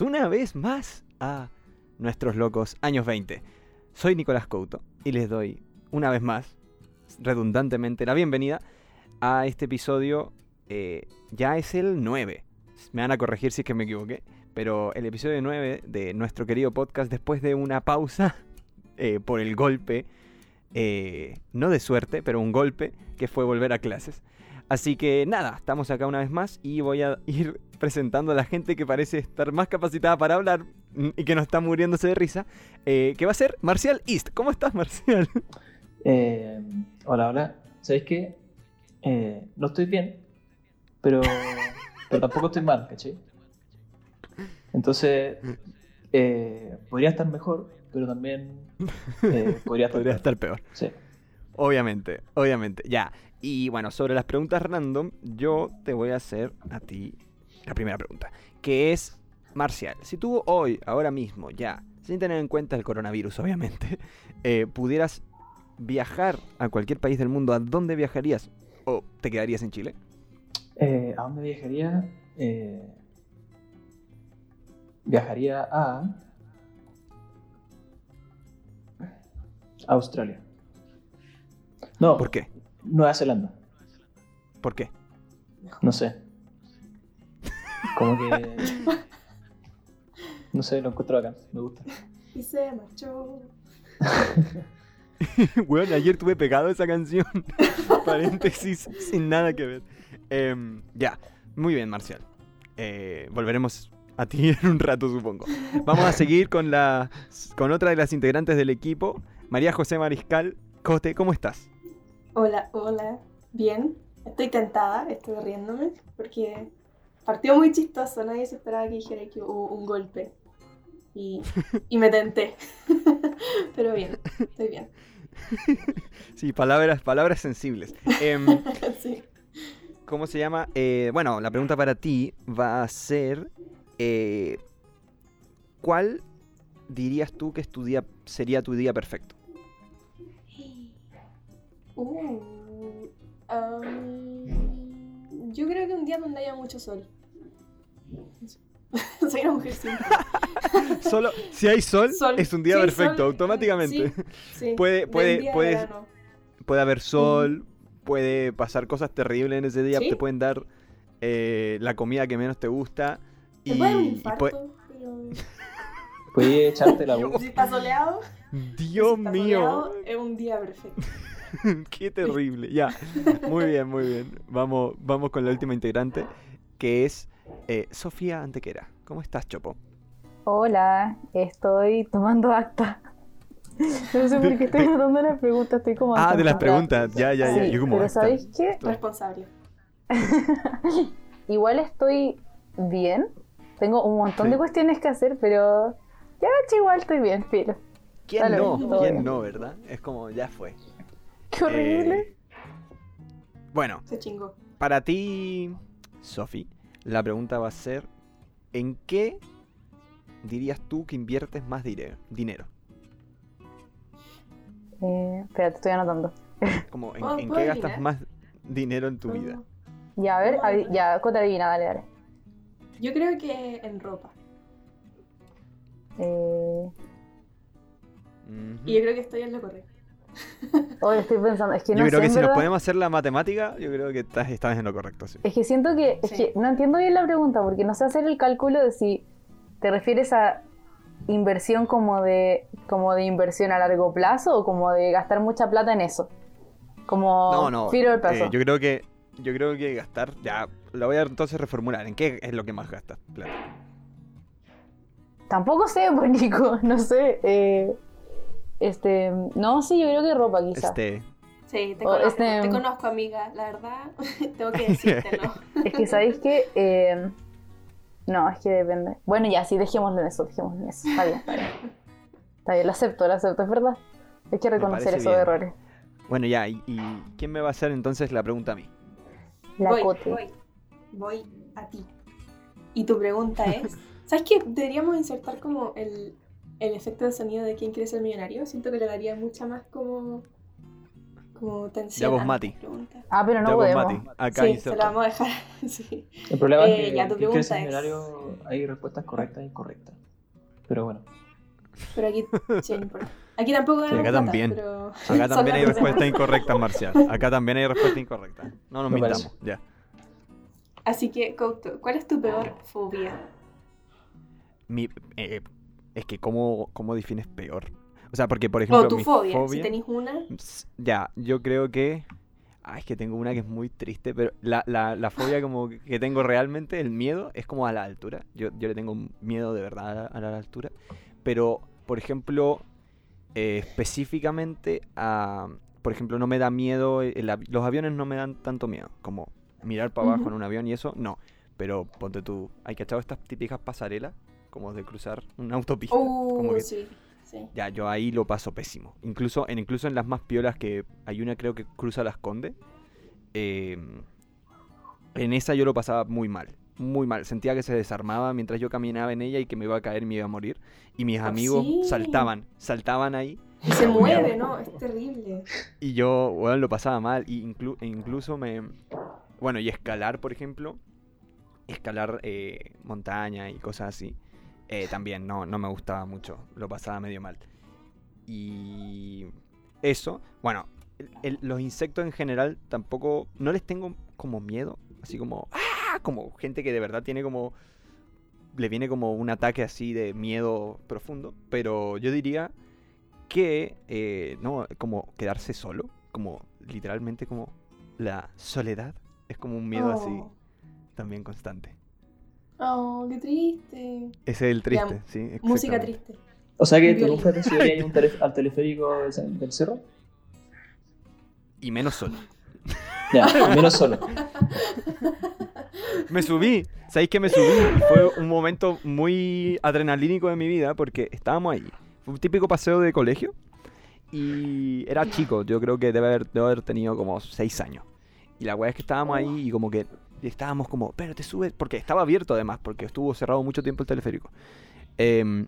Una vez más a nuestros locos años 20. Soy Nicolás Couto y les doy una vez más, redundantemente, la bienvenida a este episodio. eh, ya es el 9. Me van a corregir si es que me equivoqué. Pero el episodio 9 de nuestro querido podcast después de una pausa eh, por el golpe, eh, no de suerte, pero un golpe que fue volver a clases. Así que nada, estamos acá una vez más y voy a ir presentando a la gente que parece estar más capacitada para hablar mm, y que no está muriéndose de risa, eh, que va a ser Marcial East. ¿Cómo estás, Marcial? Eh, hola, hola. ¿Sabéis qué? Eh, no estoy bien, pero, pero tampoco estoy mal, ¿cachai? Entonces, podría estar mejor, pero también podría estar Podría peor. estar peor. Sí. Obviamente, obviamente. Ya. Y bueno, sobre las preguntas random, yo te voy a hacer a ti la primera pregunta, que es, Marcial, si tú hoy, ahora mismo, ya, sin tener en cuenta el coronavirus, obviamente, eh, pudieras viajar a cualquier país del mundo, ¿a dónde viajarías? ¿O te quedarías en Chile? Eh, ¿A dónde viajaría? Eh, viajaría a Australia. No, ¿Por qué? Nueva Zelanda. ¿Por qué? No sé. Como que. No sé, lo encuentro acá. Me gusta. Y se marchó. bueno, ayer tuve pegado esa canción. Paréntesis, sin nada que ver. Em, ya, muy bien, Marcial. Eh, volveremos a ti en un rato, supongo. Vamos a seguir con, la, con otra de las integrantes del equipo, María José Mariscal. Cote, ¿cómo estás? Hola, hola. Bien. Estoy tentada, estoy riéndome porque partió muy chistoso. Nadie se esperaba que dijera que hubo un golpe. Y, y me tenté. Pero bien, estoy bien. Sí, palabras, palabras sensibles. Em, Sí. ¿Cómo se llama? Eh, bueno, la pregunta para ti va a ser: eh, ¿Cuál dirías tú que es tu día, sería tu día perfecto? Uh, um, yo creo que un día donde haya mucho sol. Soy una mujer simple. Solo si hay sol, Sol. es un día Sí, perfecto, sol. automáticamente. Sí, sí. Puede- puede- día de puedes- verano. Puede haber sol, puede pasar cosas terribles en ese día, Sí. te pueden dar eh, la comida que menos te gusta. Te puede dar un y puede- pero echarte la Dios. voz. si está soleado, Dios si está mío, soleado, es un día perfecto. qué terrible. Ya, muy bien, muy bien. Vamos, vamos con la última integrante, que es eh, Sofía Antequera. ¿Cómo estás, Chopo? Hola, estoy tomando acta. No sé por qué estoy anotando las preguntas, estoy como... Ah, de las preguntas, ya, ya, ya. Sí, Yo como pero. ¿sabéis qué? Responsable. Igual estoy bien. Tengo un montón Sí. de cuestiones que hacer, pero ya igual estoy bien, filo. ¿Quién Dale, no? ¿Quién bien. no, verdad? Es como, ya fue. Qué horrible. Eh, bueno, Se chingó. para ti, Sofi, la pregunta va a ser: ¿en qué dirías tú que inviertes más dinero? Eh, espérate, estoy anotando. Como, ¿en, ¿Puedo- en puedo qué gastas adivinar? más dinero en tu vida? Ya, a ver, ya, Cota adivina, dale, dale. Yo creo que en ropa. Eh. Y yo creo que estoy en lo correcto. Hoy estoy pensando, es que no Yo creo sé, que si nos podemos hacer la matemática, yo creo que estás, estás en lo correcto, sí. Es que siento que, es Sí. que no entiendo bien la pregunta porque no sé hacer el cálculo de si te refieres a inversión como de como de inversión a largo plazo o como de gastar mucha plata en eso. Como No, no. del eh, plazo. yo creo que yo creo que gastar, ya, lo voy a entonces reformular. ¿En qué es lo que más gastas plata? Tampoco sé, pues Nico, no sé. eh, este, no, sí, yo creo que ropa quizá. Este, Sí, te O conozco, este- te conozco, amiga. La verdad, tengo que decírtelo. Es que sabéis que eh, no, es que depende. Bueno, ya, sí, dejémoslo en eso, dejémoslo en eso. Está bien, está bien. Está bien, lo acepto, lo acepto, es verdad. Hay que reconocer esos bien. errores. bueno, ya, y, y quién me va a hacer entonces la pregunta a mí? La voy, cote. voy, voy a ti. Y tu pregunta es, ¿sabes qué? Deberíamos insertar como el, el efecto de sonido de quién quiere ser millonario. Siento que le daría mucha más como como Ya tensión. vos, a Mati. Ah, pero no Ya vos, podemos. Mati, acá Sí, se lo vamos a dejar. sí. El problema Eh, es que ya, tu en pregunta es- seminario hay respuestas correctas e incorrectas. Pero bueno, Pero aquí, sí. Aquí tampoco ganamos acá plata, también. pero Acá también hay respuestas incorrectas, Marcial. Acá también hay respuestas incorrectas. No nos Me mintamos, ya. Así que, Couto, ¿cuál es tu peor fobia? Mi, eh, es que, ¿cómo, ¿cómo defines peor? O sea, porque, por ejemplo, o tu mi fobia, si tenéis una. Ya, yo creo que. Ah, es que tengo una que es muy triste, pero la, la, la fobia como que tengo realmente, el miedo, es como a la altura. Yo, yo le tengo miedo de verdad a la, a la altura. Pero, por ejemplo, eh, específicamente a... Por ejemplo, no me da miedo, el los aviones no me dan tanto miedo, como mirar para abajo en un avión y eso, no. Pero ponte tú, ¿hay cachado estas típicas pasarelas? Como de cruzar una autopista. como Uh, que sí, sí. ya, yo ahí lo paso pésimo. Incluso en, incluso en las más piolas que hay una creo que cruza las Condes. eh, en esa yo lo pasaba muy mal. Muy mal. Sentía que se desarmaba mientras yo caminaba en ella y que me iba a caer y me iba a morir. Y mis Oh, amigos sí. saltaban, saltaban ahí. Y se mueve, ¿no? Es terrible. Y yo, bueno, lo pasaba mal. Y inclu- e incluso me... Bueno, y escalar, por ejemplo. Escalar eh, montaña y cosas así. Eh, también no, no me gustaba mucho. Lo pasaba medio mal. Y eso, bueno, el- el- los insectos en general tampoco, no les tengo como miedo, así como, ¡ah! Como gente que de verdad tiene como, le viene como un ataque así de miedo profundo, pero yo diría que, eh, no, como quedarse solo, como literalmente como la soledad, es como un miedo así Oh. también constante. Oh, qué triste. Ese es el Ya, triste, sí. Música triste. o sea que tú nunca te subirías un al teleférico del, del cerro. Y menos solo. Ya, menos solo. Me subí, ¿sabéis que me subí? Y fue un momento muy adrenalínico de mi vida porque estábamos ahí. Fue un típico paseo de colegio y era chico, yo creo que debe haber, debe haber tenido como 6 años. Y la weá es que estábamos ahí y como que estábamos como, pero te subes, porque estaba abierto además, porque estuvo cerrado mucho tiempo el teleférico. Em,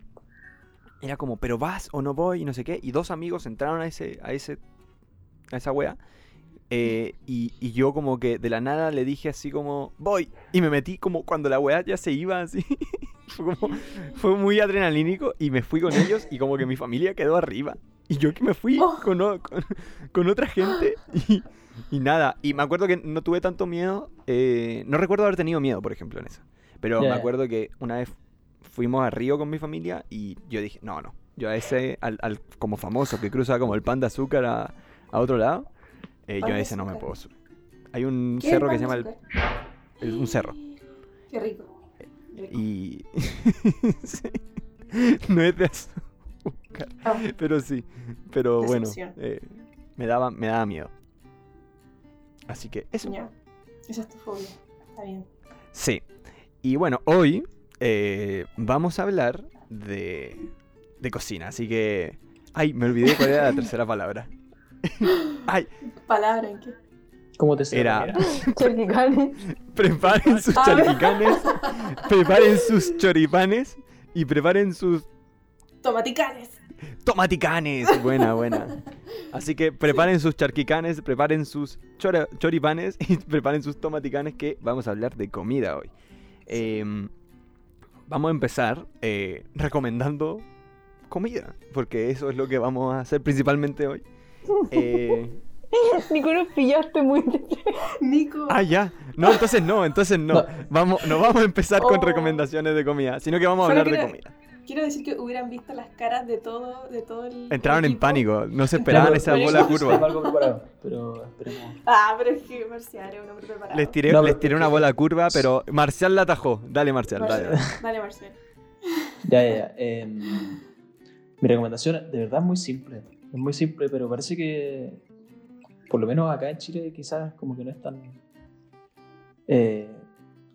era como, pero vas o no voy y no sé qué. Y dos amigos entraron a ese, a ese, a esa wea. eh, y, y yo como que de la nada le dije así como, voy. Y me metí como cuando la weá ya se iba así. fue, como- fue muy adrenalínico y me fui con ellos y como que mi familia quedó arriba. Y yo que me fui Oh. con, con, con otra gente y, y nada. Y me acuerdo que no tuve tanto miedo. eh, no recuerdo haber tenido miedo, por ejemplo, en eso. Pero Ya, me acuerdo que una vez fuimos a Río con mi familia y yo dije, no, no. Yo a ese, al, al como famoso que cruza como el pan de azúcar a, a otro lado, eh, yo a ese no me puedo subir. Hay un ¿Qué es cerro que se llama el, el- un cerro. Qué rico. Rico. Y sí, no es de azúcar, Ah, pero sí. Pero bueno, Decepción. eh, me daba, me daba miedo. Así que eso. ya. Esa es tu fobia. Está bien. Sí. Y bueno, hoy eh, vamos a hablar de, de cocina. Así que. Ay, me olvidé cuál era la tercera palabra. Ay, Palabra en qué. ¿Cómo te se Era- Chorquicanes. preparen sus Ah. charquicanes, preparen sus choripanes y preparen sus Tomaticanes. Tomaticanes. Buena, buena. Así que preparen sus charquicanes, preparen sus chora- choripanes y preparen sus tomaticanes que vamos a hablar de comida hoy. Em, vamos a empezar eh, recomendando comida, porque eso es lo que vamos a hacer principalmente hoy. Eh, Nico, nos pillaste muy Nico. ah, ya. No, entonces no, entonces no. No. Vamos, no vamos a empezar con Oh. recomendaciones de comida, sino que vamos a Solo hablar de comida. Quiero decir que hubieran visto las caras de todo, de todo el. Entraron en pánico, no se esperaban Claro, esa pero bola curva. Algo preparado, pero esperemos. Ah, pero es que Marcial es un hombre preparado. Les tiré, No, les tiré una bola curva, pero Marcial la atajó. Dale, Marcial, Marcial. dale. Dale, Marcial. Ya, ya, ya. Em, mi recomendación de verdad es muy simple. Es muy simple, pero parece que, por lo menos acá en Chile, quizás como que no es tan. eh,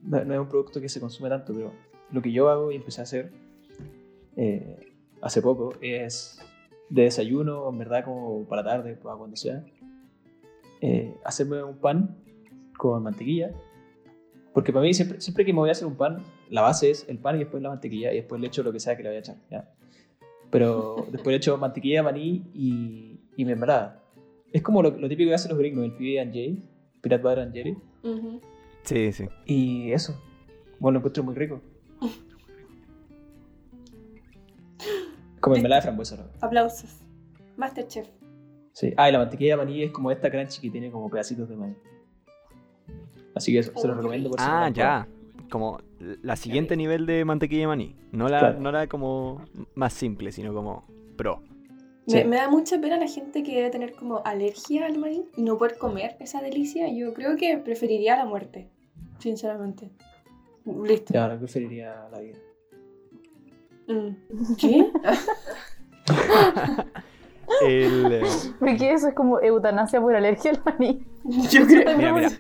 no, no es un producto que se consume tanto, pero lo que yo hago y empecé a hacer eh, hace poco es de desayuno, en verdad, como para tarde, para cuando sea, eh, hacerme un pan con mantequilla. Porque para mí, siempre, siempre que me voy a hacer un pan, la base es el pan y después la mantequilla y después le echo lo que sea que le voy a echar. ¿ya? Pero después le echo mantequilla, maní y, y mermelada. Es como lo, lo típico que hacen los gringos, el PB and J, Peanut Butter and Jelly. Ujú. Sí, sí. Y eso. Bueno, lo encuentro muy rico. Como mermelada de frambuesa, ¿no? Aplausos. Masterchef. Sí. Ah, y la mantequilla de maní es como esta crunchy que tiene como pedacitos de maní. Así que eso, se los Oh, recomiendo por Ah, ya. Como la siguiente nivel de mantequilla de maní. No la, Claro. no la como más simple, sino como pro. Sí. Me, me da mucha pena la gente que debe tener como alergia al maní y no poder comer esa delicia. Yo creo que preferiría la muerte, sinceramente. Listo. Ya, ahora preferiría la vida. Mm. ¿Qué? El, eh, Porque eso es como eutanasia por alergia al maní. Yo creo Mira, mira.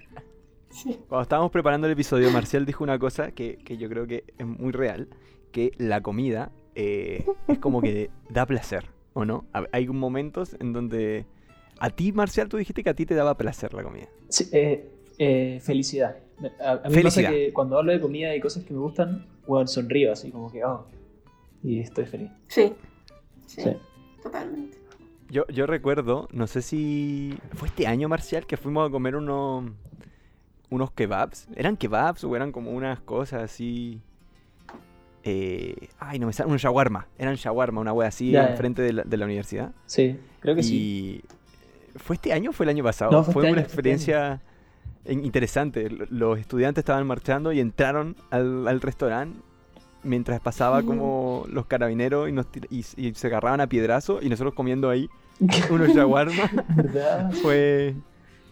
Sí. cuando estábamos preparando el episodio, Marcial dijo una cosa que, que yo creo que es muy real, que la comida eh, es como que da placer, ¿o no? Ha- Hay momentos en donde... A ti, Marcial, tú dijiste que a ti te daba placer la comida. Sí, eh, eh, felicidad. A, a mí me Felicidad. pasa que cuando hablo de comida y cosas que me gustan, bueno, sonrío así como que, oh, y estoy feliz. Sí. Sí, Sí. totalmente. Yo, yo recuerdo, no sé si fue este año, Marcial, que fuimos a comer unos, unos kebabs. ¿Eran kebabs o eran como unas cosas así? Eh, ay, no me sale. Un shawarma. Eran shawarma, una wea así enfrente de la, de la universidad. Sí, creo que y sí. ¿Fue este año o fue el año pasado? No, fue este una año, este experiencia in- interesante. Los estudiantes estaban marchando y entraron al, al restaurante mientras pasaba Ujú. como los carabineros y, nos y, y se agarraban a piedrazo y nosotros comiendo ahí unos shawarma. ¿Verdad? Fue.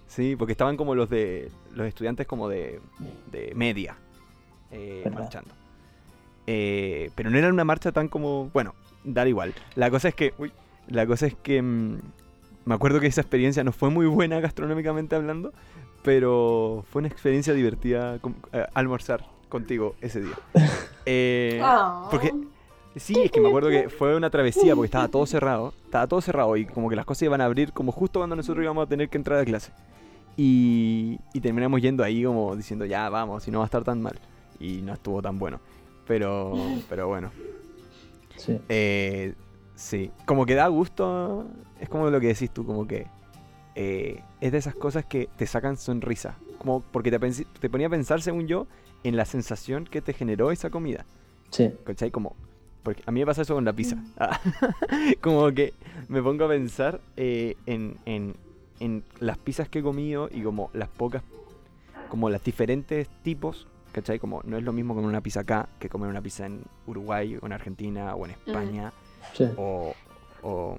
Sí, porque estaban como los de. Los estudiantes como de. de media. eh, marchando. Eh, pero no era una marcha tan como. Bueno, dar igual. La cosa es que. Uy, la cosa es que. mm, me acuerdo que esa experiencia no fue muy buena gastronómicamente hablando. Pero fue una experiencia divertida eh, almorzar contigo ese día. Eh, Ah. porque Sí, es que me acuerdo que fue una travesía porque estaba todo cerrado. Estaba todo cerrado y como que las cosas iban a abrir como justo cuando nosotros íbamos a tener que entrar a clase. Y, y terminamos yendo ahí como diciendo, ya vamos, y no va a estar tan mal. Y no estuvo tan bueno. Pero, pero bueno. Sí. Eh, sí, como que da gusto. Es como lo que decís tú, como que eh, es de esas cosas que te sacan sonrisa. Como porque te, te ponía a pensar, según yo, en la sensación que te generó esa comida. Sí. ¿Cachai? Como. Porque a mí me pasa eso con la pizza. Ah, como que me pongo a pensar eh, en, en, en las pizzas que he comido y como las pocas. Como las diferentes tipos. ¿Cachai? Como no es lo mismo comer una pizza acá que comer una pizza en Uruguay o en Argentina o en España Sí. o, o,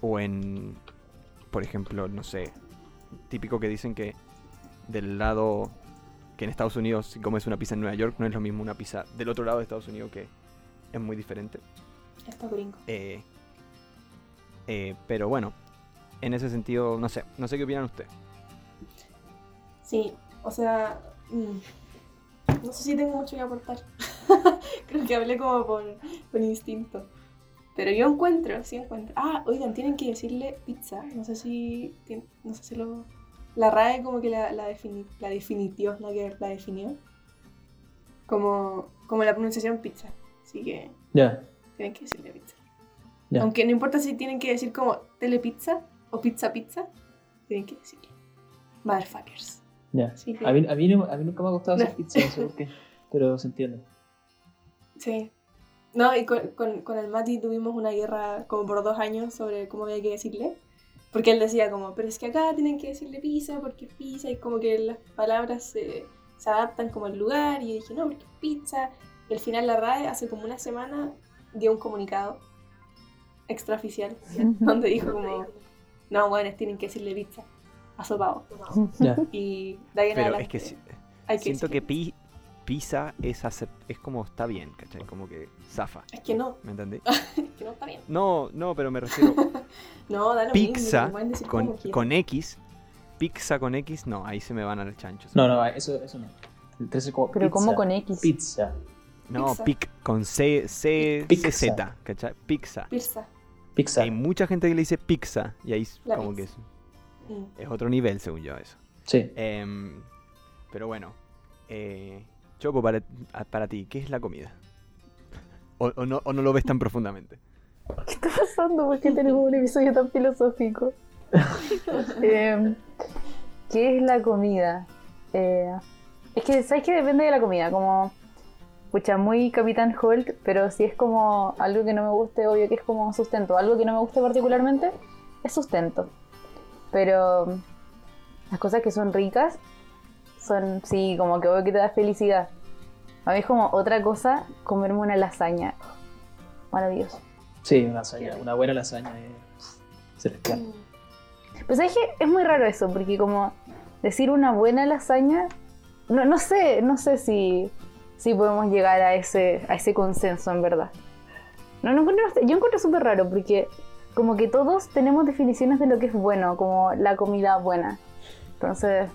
o en, por ejemplo, no sé, típico que dicen que del lado que en Estados Unidos si comes una pizza en Nueva York no es lo mismo una pizza del otro lado de Estados Unidos que es muy diferente. Esto gringo. Eh, eh, pero bueno, en ese sentido, no sé, no sé qué opinan ustedes. Sí, o sea, mm, no sé si tengo mucho que aportar. Creo que hablé como por, por instinto. Pero yo encuentro, sí encuentro. Ah, oigan, tienen que decirle pizza. No sé si, no sé si lo, la RAE como que la, la, defini- la definitió, la que la definió. Como, como la pronunciación pizza. Así que Ya. tienen que decirle pizza. Ya. Aunque no importa si tienen que decir como telepizza o pizza pizza, tienen que decirle. Motherfuckers. Que- A mí, a, mí no- a mí nunca me ha gustado hacer No. pizza, por qué. Pero se entiende. Sí. No, y con, con, con el Mati tuvimos una guerra como por dos años sobre cómo había que decirle. Porque él decía como, pero es que acá tienen que decirle pizza porque es pizza y como que las palabras se, se adaptan como al lugar. Y yo dije, no, porque es pizza. Y al final la RAE hace como una semana dio un comunicado extraoficial donde dijo como, no, bueno, tienen que decirle pizza. Asopado. Ya. Y de ahí en Pero adelante es que si- hay que siento que pi- pizza es, es como está bien, ¿cachai? Como que zafa, Es que no, ¿me entendí? es que no está bien. No, no, pero me refiero No, da lo mismo, pizza decir con, con X, pizza con X, no, ahí se me van al chancho. No, no, eso, eso no. Entonces es como Pero pizza. como con X. Pizza. No, Pizza. pic con C, C, Pizza. Z, ¿cachai? Pizza. Pizza. Pizza. Hay mucha gente que le dice pizza y ahí es La como pizza. que es, Mm. es otro nivel, según yo, eso. Sí. Em, pero bueno, eh, Choco, para, a- para ti, ¿qué es la comida? O, o no, ¿O no lo ves tan profundamente? ¿Qué está pasando? ¿Por qué tenemos un episodio tan filosófico? Eh, ¿Qué es la comida? Eh, es que, ¿sabes que Depende de la comida. Como, pucha, muy Capitán Holt, pero si es como algo que no me guste, obvio que es como sustento. Algo que no me guste particularmente es sustento. Pero las cosas que son ricas son, sí, como que obvio que te da felicidad. A mí es como otra cosa comerme una lasaña. Maravilloso. Sí, una lasaña, una buena lasaña es celestial. Mm. Pero sabes que es muy raro eso, porque como decir una buena lasaña, no, no sé, no sé si, si podemos llegar a ese, a ese consenso en verdad. No, no encuentro, yo encuentro súper raro, porque como que todos tenemos definiciones de lo que es bueno, como la comida buena. Entonces,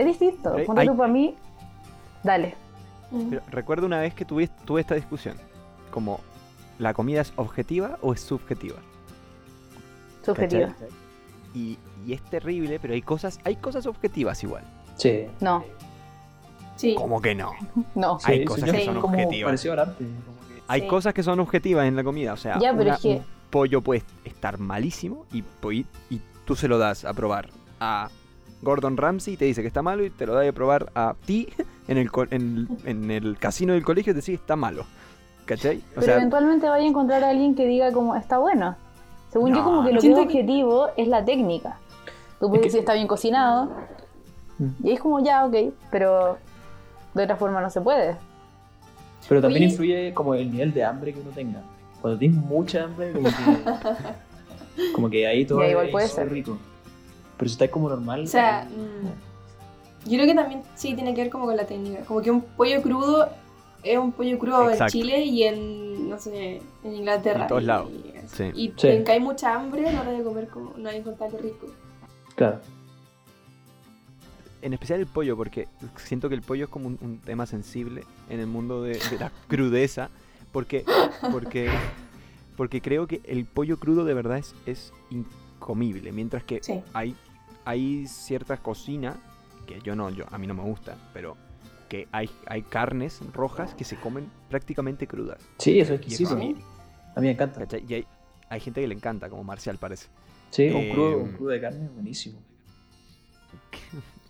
es distinto. Hay- Ponte hay- tú para mí, dale. Pero recuerdo una vez que tuve, tuve esta discusión. Como, ¿la comida es objetiva o es subjetiva? Subjetiva. Y, y es terrible, pero hay cosas, hay cosas objetivas igual. Sí. No, Sí. ¿Cómo que no? no. Hay Sí, cosas sí, que sí, son como objetivas. Como que- Hay Sí. cosas que son objetivas en la comida. O sea, Ya, pero una- es que- un pollo puede estar malísimo y, y, y tú se lo das a probar a Gordon Ramsay y te dice que está malo y te lo das a probar a ti en el, co- en, en el casino del colegio y te dice que está malo. ¿Cachai? O Pero sea, eventualmente vaya a encontrar a alguien que diga como está bueno. Según yo como que lo que es que- objetivo es la técnica. Tú puedes que- decir está bien cocinado Mm. y ahí es como ya, ok, pero de otra forma no se puede. Pero también Oye. influye como el nivel de hambre que uno tenga. Cuando tienes mucha hambre, como que, como que ahí todo Ya, igual es puede ser. rico. Pero si estás como normal. O sea, mm, yo creo que también sí tiene que ver como con la técnica. Como que un pollo crudo es un pollo crudo Exacto. en Chile y en, no sé, en Inglaterra. En todos lados. Y, Sí. y Sí. en que hay mucha hambre, no debe comer como, no hay encontrarlo rico. claro. en especial el pollo, porque siento que el pollo es como un, un tema sensible en el mundo de, de la crudeza, porque, porque, porque creo que el pollo crudo de verdad es, es incomible, mientras que Sí. hay, hay cierta cocina que yo no, yo, a mí no me gusta, pero que hay, hay carnes rojas que se comen prácticamente crudas. Sí, eso es exquisito. a mí, A mí me encanta. ¿cachai? Y hay, hay gente que le encanta, como Marcial parece. Sí, Eh, un crudo, un crudo de carne es buenísimo.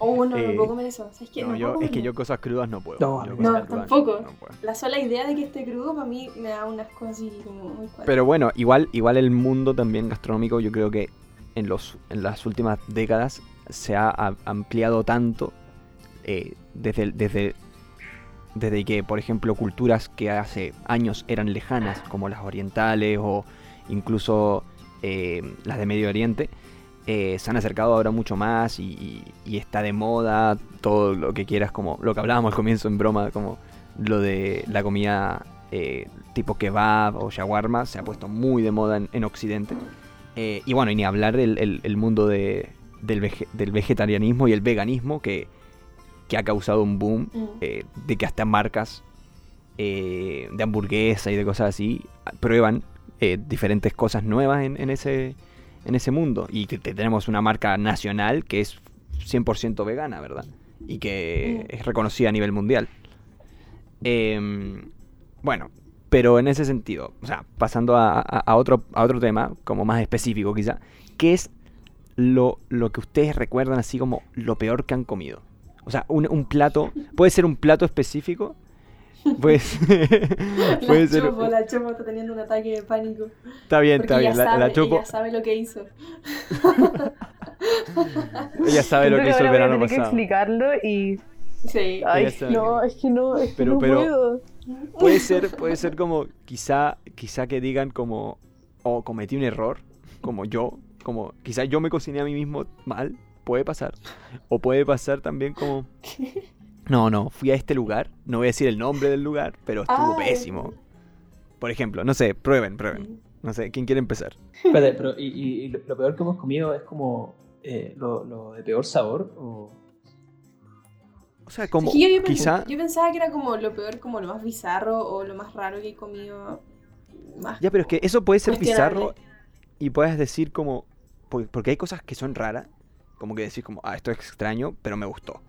Oh, no, Eh, no puedo comer eso. ¿Sabes qué? No, No yo, es que yo cosas crudas no puedo. No, no, tampoco. no puedo. La sola idea de que esté crudo para mí me da unas cosas así como muy cuatro. Pero bueno, igual, igual el mundo también gastronómico, yo creo que en, los, en las últimas décadas se ha ampliado tanto eh, desde, desde, desde que, por ejemplo, culturas que hace años eran lejanas, como las orientales o incluso eh, las de Medio Oriente, eh, se han acercado ahora mucho más y, está de moda todo lo que quieras, como lo que hablábamos al comienzo en broma, como lo de la comida tipo kebab o shawarma, se ha puesto muy de moda en Occidente. Eh, y bueno, y ni hablar del el, el mundo de, del, vege- del vegetarianismo y el veganismo que, que ha causado un boom Mm. eh, de que hasta marcas eh, de hamburguesa y de cosas así prueban diferentes cosas nuevas en, en ese, en ese mundo. Y que te- tenemos una marca nacional que es 100% vegana, ¿verdad? Y que Mm. es reconocida a nivel mundial. Em, bueno, pero en ese sentido, o sea, pasando a, a- a otro, a otro tema, como más específico quizá, ¿qué es lo, lo que ustedes recuerdan así como lo peor que han comido? O sea, un, un plato, puede ser un plato específico, pues, puede la ser... chopo, la chopo está teniendo un ataque de pánico. Está bien, Porque está bien, ella, la, sabe, la chopo, ella sabe lo que hizo. ella sabe lo que hizo el verano tener que pasado. explicarlo y... Sí. Ay, no, que- es que no, es que Pero- no pero- puedo. Puede ser, puede ser como, quizá, quizá que digan como, o cometí un error, como yo, como, quizá yo me cociné a mí mismo mal, puede pasar. O puede pasar también como, no, no, fui a este lugar, no voy a decir el nombre del lugar, pero estuvo Ay. pésimo. Por ejemplo, no sé, prueben, prueben. No sé, ¿quién quiere empezar? Espérate, pero y, y- y lo lo peor que hemos comido es como eh, lo, lo de peor sabor o... O sea, como, que yo, quizá, yo pensaba que era como lo peor, como lo más bizarro o lo más raro que he comido. Más ya, pero es que eso puede ser bizarro y puedes decir como, por- porque hay cosas que son raras, como que decir como, ah, esto es extraño, pero me gustó.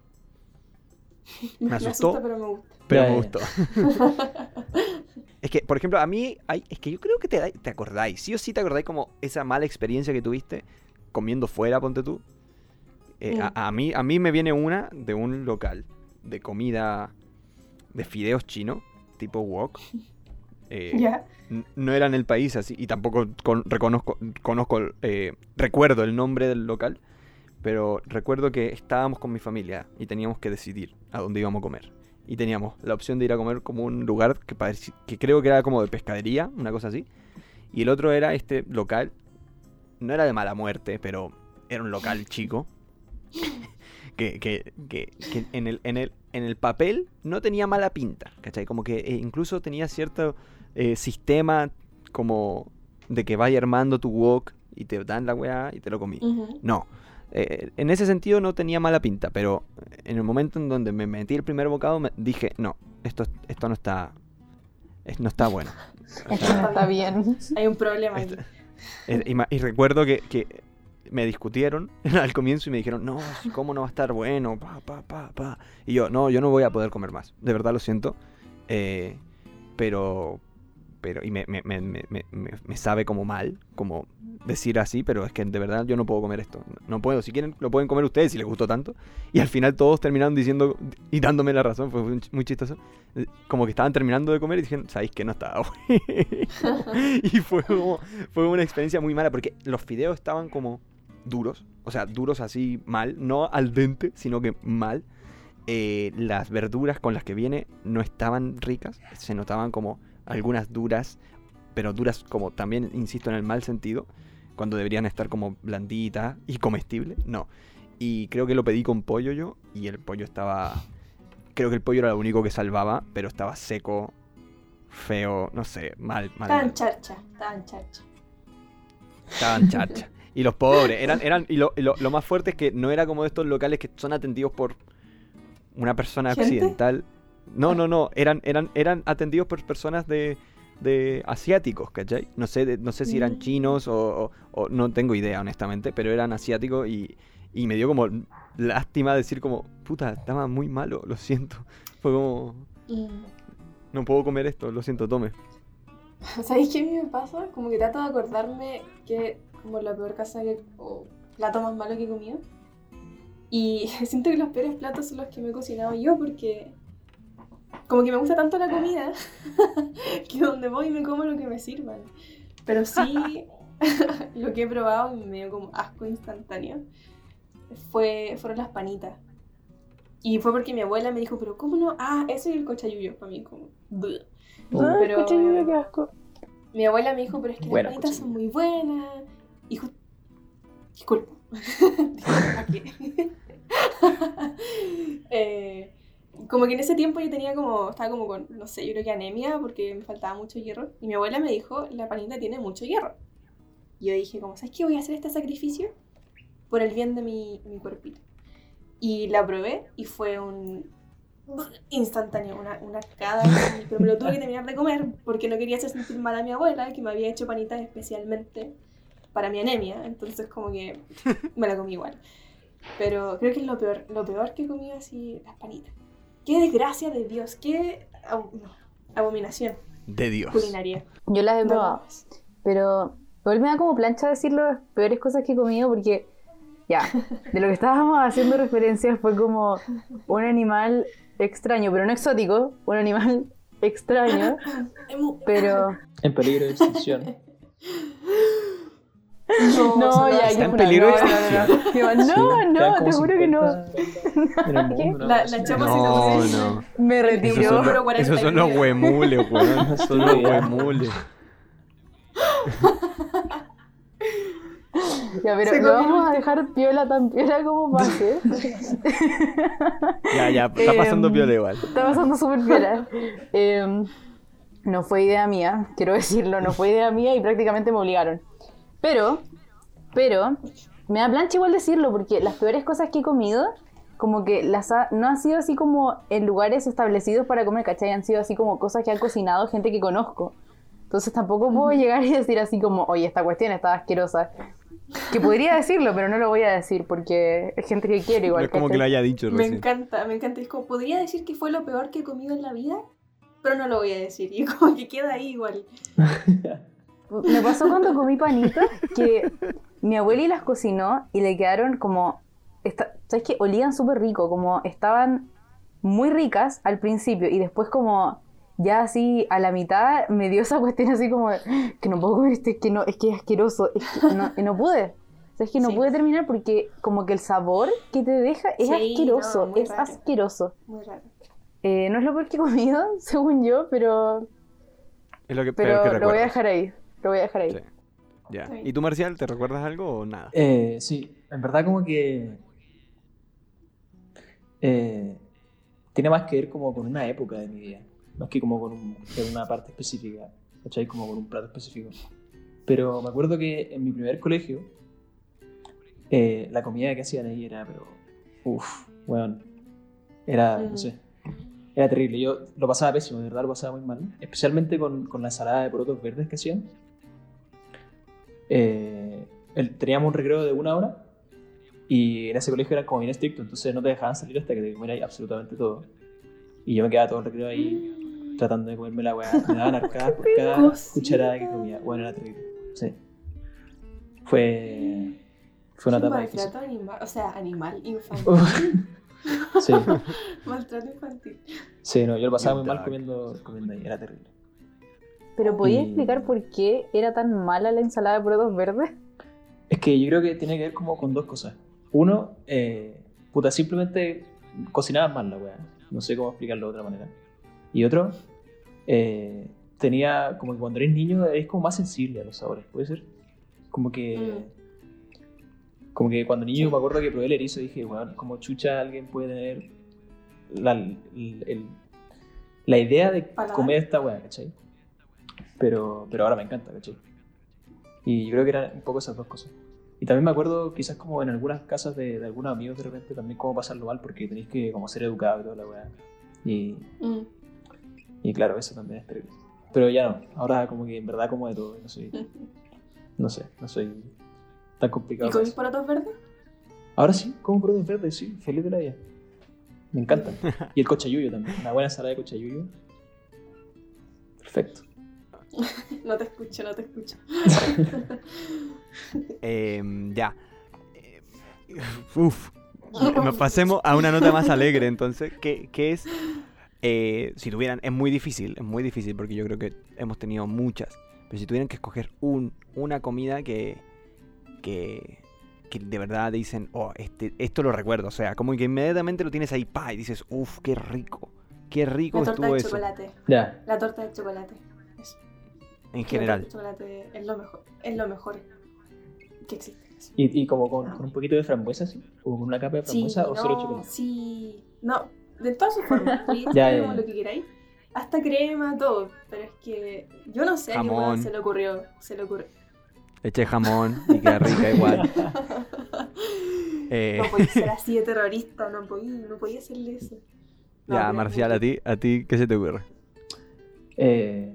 me, me asusta, asustó. pero me gusta. Pero Ya, me gustó. es que, por ejemplo, a mí, hay, es que yo creo que te, te acordáis, sí o sí te acordáis como esa mala experiencia que tuviste comiendo fuera, ponte tú. Eh, Mm. a, a mí, a mí me viene una de un local de comida de fideos chino, tipo wok. Eh, no era en el país así, y tampoco con- reconozco, conozco, eh, recuerdo el nombre del local, pero recuerdo que estábamos con mi familia y teníamos que decidir a dónde íbamos a comer. Y teníamos la opción de ir a comer como un lugar que, que creo que era como de pescadería, una cosa así. Y el otro era este local, no era de mala muerte, pero era un local chico. que, que- que- que en, el, en, el, en el papel no tenía mala pinta, ¿cachai? Como que eh, incluso tenía cierto eh, sistema como de que vaya armando tu wok y te dan la weá y te lo comí. No. Eh, en ese sentido no tenía mala pinta, pero en el momento en donde me metí el primer bocado me dije, no, esto, esto no está. es- no está bueno. Esto no está bien. Hay un problema ahí. Eh, y, y recuerdo que, que me discutieron al comienzo y me dijeron, no, ¿cómo no va a estar bueno? Pa, pa, pa, pa". Y yo, no, yo no voy a poder comer más. De verdad lo siento. Eh, pero, pero, y me, sabe como mal, como decir así, pero es que de verdad yo no puedo comer esto. No puedo. Si quieren, lo pueden comer ustedes si les gustó tanto. Y al final todos terminaron diciendo y dándome la razón. Fue muy ch- muy chistoso. Eh, Como que estaban terminando de comer y dijeron, ¿sabéis que no estaba bueno?" y fue como, fue una experiencia muy mala porque los fideos estaban como duros, o sea, duros así mal, no al dente, sino que mal. Eh, las verduras con las que viene no estaban ricas, se notaban como algunas duras, pero duras como también, insisto, en el mal sentido, cuando deberían estar como blanditas y comestibles, no. Y creo que lo pedí con pollo yo y el pollo estaba... Creo que el pollo era lo único que salvaba, pero estaba seco, feo, no sé, mal, mal. Estaban mal. charcha, estaban charcha. Estaban charcha. Y los pobres, eran, eran, y, lo, y lo- lo más fuerte es que no era como de estos locales que son atendidos por una persona ¿Gente? occidental. No, no, no, eran, eran, eran atendidos por personas de, de asiáticos, ¿cachai? No sé, de- no sé si eran Mm. chinos o, o- o no tengo idea, honestamente, pero eran asiáticos y, y me dio como lástima decir como, puta, estaba muy malo, lo siento. Fue como, no puedo comer esto, lo siento, tome. ¿Sabéis qué a mí me pasa? Como que trato de acordarme que como la peor casa que, o plato más malo que he comido. Y siento que los peores platos son los que me he cocinado yo porque como que me gusta tanto la comida que donde voy me como lo que me sirvan. Pero sí, lo que he probado y me dio como asco instantáneo fue, fueron las panitas. Y fue porque mi abuela me dijo, pero ¿cómo no? Ah, eso y el cochayuyo para mí, como... Ay, Pero- escucha, yo qué asco. Mi abuela me dijo, pero es que las panitas cocina. son muy buenas. Y ju- Disculpa. Disculpa. Eh, como que en ese tiempo yo tenía como, estaba como con, no sé, yo creo que anemia porque me faltaba mucho hierro. Y mi abuela me dijo, la panita tiene mucho hierro. Y yo dije, como, ¿sabes qué? Voy a hacer este sacrificio por el bien de mi, mi cuerpito. Y la probé y fue un instantáneo, una, una pero me lo tuve que terminar de comer porque no quería hacer sentir mal a mi abuela, que me había hecho panitas especialmente para mi anemia, entonces como que me la comí igual. Pero creo que es lo peor, lo peor que he comido así, las panitas. Qué desgracia de Dios, qué ab- no, abominación De Dios. culinaria. Yo las he No, probado. Pero igual me da como plancha decir las peores cosas que he comido porque, ya, de lo que estábamos haciendo referencia fue como un animal extraño, pero no exótico, un animal extraño, pero... En peligro de extinción. No, No, ya, qué en peligro de no, no, no, Qué. No, Sí, te juro que no. 50 en el mundo, ¿no? La- la chapa No, sí, no. Me Esos retiró. son, Pero los, 40 esos son los huemules, weón. Son los huemules. Ya, pero Se lo vamos a dejar piola tan piola como pase. Ya, ya, está pasando Em, piola igual. Está pasando súper piola. Em, no fue idea mía, quiero decirlo, no fue idea mía y prácticamente me obligaron. Pero, pero, me da plancha igual decirlo porque las peores cosas que he comido, como que las ha- no han sido así como en lugares establecidos para comer, ¿cachai? Han sido así como cosas que ha cocinado gente que conozco. Entonces tampoco puedo llegar y decir así como, oye, esta cuestión está asquerosa. Que podría decirlo, pero no lo voy a decir porque es gente que quiero No igual. es como que lo haya dicho Me recién. encanta, me encanta. Es como, podría decir que fue lo peor que he comido en la vida, pero no lo voy a decir. Y como que queda ahí igual. me pasó cuando comí panitas que mi abuela las cocinó y le quedaron como. esta- ¿Sabes qué? Olían súper rico, como estaban muy ricas al principio y después, como ya así a la mitad, me dio esa cuestión así como de, que no puedo comer esto, es que, no, es que es asqueroso. Es que no, y no pude. O sea, es que no Sí. pude terminar porque, como que el sabor que te deja es Sí, asqueroso, no, es raro. asqueroso. Muy raro. Eh, no es lo peor que he comido, según yo, pero, Es lo que, pero peor que lo voy a dejar ahí. Lo voy a dejar ahí. Sí. Ya. Bien. ¿Y tú, Marcial, te recuerdas algo o nada? Eh, sí, en verdad como que eh, tiene más que ver como con una época de mi vida, más que como con, un- con una parte específica, ¿cachai? Como con un plato específico. Pero me acuerdo que en mi primer colegio, eh, la comida que hacían ahí era, pero, uff, weón, era, no Ujú. sé, era terrible. Yo lo pasaba pésimo, de verdad lo pasaba muy mal, especialmente con, con la ensalada de porotos verdes que hacían. Eh, el- teníamos un recreo de una hora y en ese colegio era como bien estricto, entonces no te dejaban salir hasta que te comieras absolutamente todo. Y yo me quedaba todo el recreo ahí tratando de comerme la weá. Me daban arcadas por cada cucharada que comía. Bueno, era terrible. Sí. Fue, fue una etapa difícil. maltrato animal, o sea, animal infantil. Sí, maltrato infantil. sí, no, yo lo pasaba muy mal comiendo, comiendo ahí, era terrible. Pero ¿podías Y- explicar por qué era tan mala la ensalada de porotos verdes? Es que yo creo que tiene que ver como con dos cosas. Uno, eh, puta, simplemente cocinaban mal la weá. No sé cómo explicarlo de otra manera. Y otro, eh, tenía como que cuando eres niño eres como más sensible a los sabores, ¿puede ser? Como que. Como que cuando niño me acuerdo que probé el erizo y dije, weón, como chucha alguien puede tener la, el- el- la idea de comer esta weá, ¿cachai? Pero, pero ahora me encanta, ¿cachai? Y yo creo que eran un poco esas dos cosas. Y también me acuerdo quizás como en algunas casas de, de algunos amigos de repente también cómo pasarlo mal porque tenéis que como ser educado y toda la weá. Y, Mm. y claro, eso también es terrible. Pero ya no, ahora como que en verdad como de todo, no soy, no sé, no soy tan complicado. ¿Y comís porotos verdes? Ahora sí, como productos verdes, sí, feliz de la vida. Me encantan. Y el cochayuyo también, una buena ensalada de cochayuyo. Perfecto. No te escucho, no te escucho. Em, ya. Eh, Uf. Nos pasemos a una nota más alegre, entonces. ¿Qué, qué es? eh, si tuvieran. Es muy difícil, es muy difícil porque yo creo que hemos tenido muchas. Pero si tuvieran que escoger un, una comida que. que. que de verdad dicen, oh, este, esto lo recuerdo. O sea, como que inmediatamente lo tienes ahí, pa, y dices, uf, qué rico. Qué rico La torta estuvo de eso. chocolate. Ya, La torta de chocolate. En general. chocolate es lo mejor. Es lo mejor que existe. y, y como con, con un poquito de frambuesa, sí. O con una capa de Sí, frambuesa o solo no, chocolate. sí. No, de todas sus formas. Sí, Ya, ya, lo que queráis. Hasta crema, todo. Pero es que yo no sé a qué se le ocurrió. Se le ocurrió. Eche jamón y queda rica igual. Eh, No podía ser así de terrorista, no podía, no podía hacerle eso. No, ya, Marcial, a ti, a ti, ¿qué se te ocurre? Eh,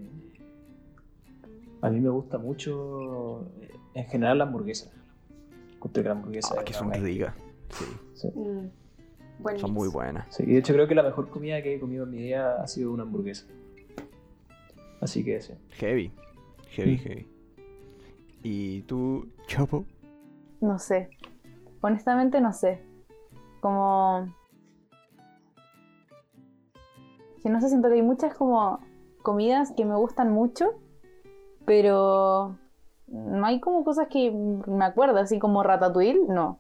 a mí me gusta mucho, eh, en general, la hamburguesa. La hamburguesa Ah, que son ricas. Sí, Sí. Mm, son muy buenas. Sí, y de hecho creo que la mejor comida que he comido en mi vida ha sido una hamburguesa. Así que sí. Heavy. Heavy, Mm. heavy. ¿Y tú, Chopo? No sé. Honestamente no sé. Como... Que no sé, siento que hay muchas como comidas que me gustan mucho, pero no hay como cosas que me acuerdo, así como ratatouille, no.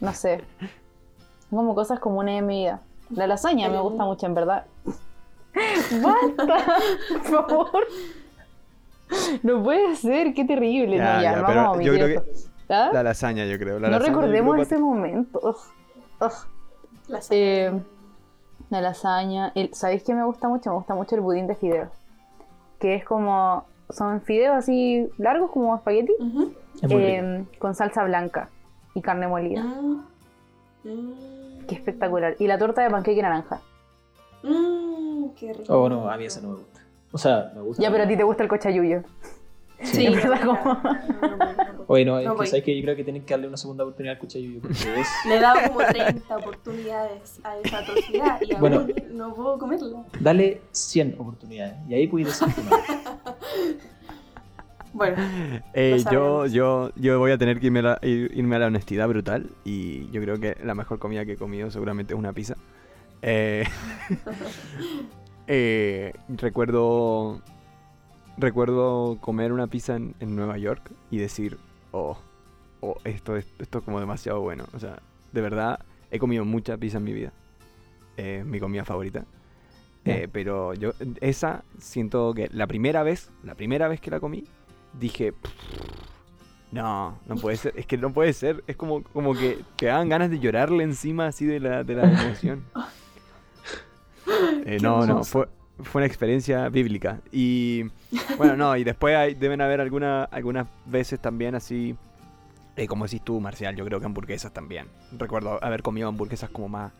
No sé. Como cosas comunes en mi vida. La lasaña me gusta mucho, en verdad. ¡Basta! Por favor. No puede ser, qué terrible. Ya, no, ya, ya, no pero vamos a yo creo que-. ¿Ah? La lasaña, yo creo. La no lasaña, recordemos creo, ese momento. Ugh, ugh. La Eh, la lasaña. El- ¿Sabéis qué me gusta mucho? Me gusta mucho el budín de fideos. Que es como. Son fideos así largos como espagueti. Muy rico. eh, con salsa blanca y carne molida. Mm. Mm. Qué espectacular. Y la torta de panqueque naranja. Mm, qué rico. Oh, no, a mí esa no me gusta. O sea, me gusta. Ya, pero a ti te gusta el cochayuyo. Sí, no, como- no, no, no, no, no. Oye, no, es No que que yo creo que tienen que darle una segunda oportunidad al cuchillo porque es. Le he dado como 30 oportunidades a esa atrocidad y aún Bueno. no puedo comerla. Dale 100 oportunidades y ahí puedes decir que no. Bueno, Eh, yo, yo, yo voy a tener que irme a, la, ir- irme a la honestidad brutal y yo creo que la mejor comida que he comido seguramente es una pizza. Eh, eh, recuerdo recuerdo comer una pizza en, en Nueva York y decir, oh, oh, esto es esto es como demasiado bueno. O sea, de verdad he comido mucha pizza en mi vida. Es mi comida favorita. Eh, pero yo, esa siento que la primera vez, la primera vez que la comí, dije, no, no puede ser, es que no puede ser, es como, como que te dan ganas de llorarle encima así de la, de la emoción. Eh, no, no, fue, fue una experiencia bíblica. Y bueno, no, y después hay- deben haber alguna, algunas veces también así, eh, como decís tú, Marcial, yo creo que hamburguesas también. Recuerdo haber comido hamburguesas como más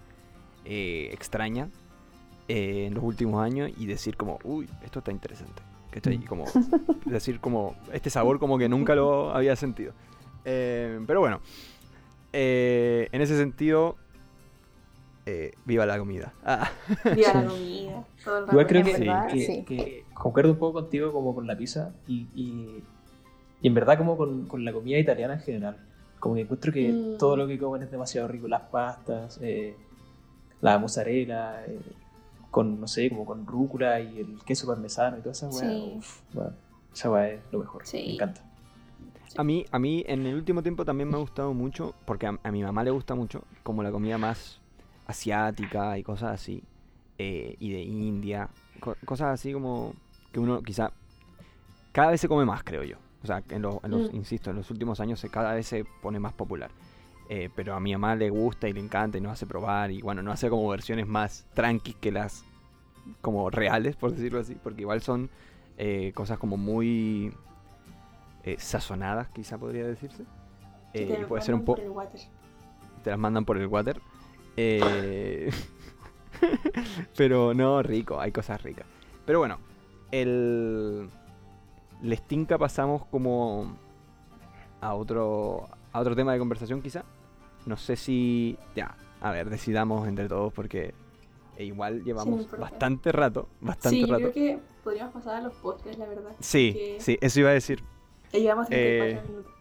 eh, extrañas eh, en los últimos años y decir como, uy, esto está interesante. ¿Cachai? Y como decir como, este sabor como que nunca lo había sentido. Eh, pero bueno, eh, en ese sentido, eh, viva la comida. Ah, viva la comida. Todo el. Igual creo que, verdad, que- sí. que concuerdo un poco contigo como con la pizza y, y, y en verdad como con, con la comida italiana en general. Como que encuentro que Mm. todo lo que comen es demasiado rico. Las pastas, eh, la mozzarella, eh, con, no sé, como con rúcula y el queso parmesano y toda esa weá. Sí. uf, weá, esa weá es lo mejor. Sí. Me encanta. a mí, a mí en el último tiempo también me ha gustado mucho, porque a, a mi mamá le gusta mucho, como la comida más asiática y cosas así, eh, y de India, co- cosas así como que uno quizá cada vez se come más, creo yo. O sea, en los, en los- Mm. insisto, en los últimos años se, cada vez se pone más popular. Eh, pero a mi mamá le gusta y le encanta y nos hace probar y bueno, no hace como versiones más tranquis que las como reales, por decirlo así, porque igual son eh, cosas como muy eh, sazonadas, quizá podría decirse. Eh, te y puede ser un poco te las mandan por el water. Eh, pero no, rico, hay cosas ricas. Pero bueno, el Lestinka pasamos como a otro a otro tema de conversación quizá. No sé si ya, a ver, decidamos entre todos porque e igual llevamos bastante rato, bastante Sí, yo rato. creo que podríamos pasar a los postres, la verdad. Sí, sí, eso iba a decir. Ya llevamos 34 Eh, minutos.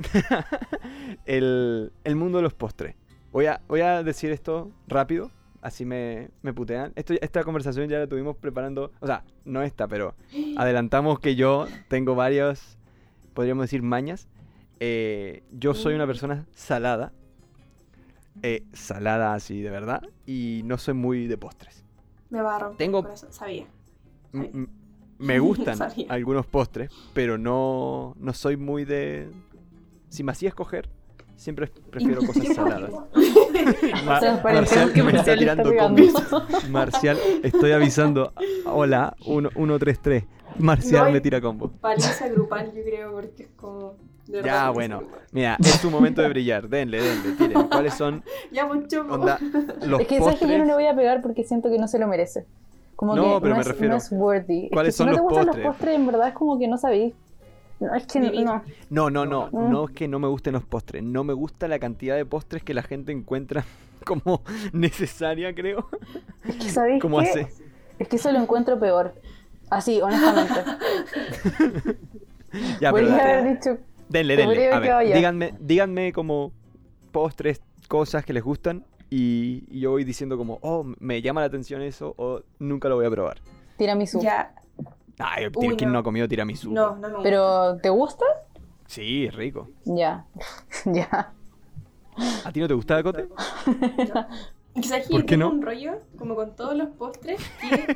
el, el mundo de los postres. Voy a, voy a decir esto rápido, así me, me putean. Esto, esta conversación ya la tuvimos preparando, o sea, no esta, pero adelantamos que yo tengo varias, podríamos decir, mañas. Eh, yo soy una Mm. persona salada, eh, salada así de verdad, y no soy muy de postres. Me va a romper tengo- el corazón. Sabía. Me gustan Sabía. algunos postres, pero no, no soy muy de... Si me hacía escoger, siempre prefiero cosas saladas. Marcial que me está tirando combos. Marcial, estoy avisando. Hola, 133. Marcial No, me tira combo. Paliza grupal, yo creo, porque es como. De Ya, bueno. Mira, es su momento de brillar. Denle, denle, tiren. ¿Cuáles son Ya, mucho. onda, los Es que sabes que yo no le postres? voy a pegar porque siento que no se lo merece. Como No, que pero no, me es, refiero- no es worthy. Es ¿Cuáles que son si no los te gustan postres? los postres, en verdad es como que no sabéis. No, es que no. No, no, no. Mm. No es que no me gusten los postres. No me gusta la cantidad de postres que la gente encuentra como necesaria, creo. Es que sabéis ¿Cómo qué? hace? Es que eso lo encuentro peor. Así, honestamente. Ya, pero Podría haber dicho. Denle, denle. A ver, díganme, díganme como postres, cosas que les gustan. Y, y yo voy diciendo como, oh, me llama la atención eso o nunca lo voy a probar. Tiramisú. Ya. Ay, Uy, ¿quién no. no ha comido tiramisú? No, no gusta. Pero, ¿te gusta? Sí, es rico. Ya. ya. ¿A ti no te gusta el cote? Quizás que ¿Por qué tengo no? un rollo como con todos los postres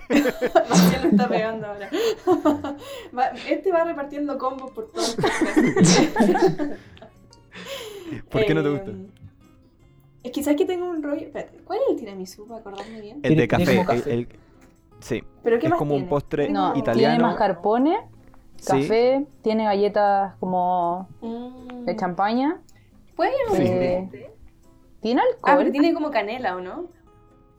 que lo está pegando ahora. Va- este va repartiendo combos por todos los postres. ¿Por qué no te gusta? Es quizás que tengo un rollo. Espérate, ¿cuál es el tiramisú para acordarme bien? El de café. el- el- sí. ¿Pero qué es más como un postre No, italiano. tiene mascarpone, Sí. café, tiene galletas como Mm. de champaña. Puede ir Sí. eh, ¿Tiene Ah, alcohol? pero tiene como canela, ¿o no?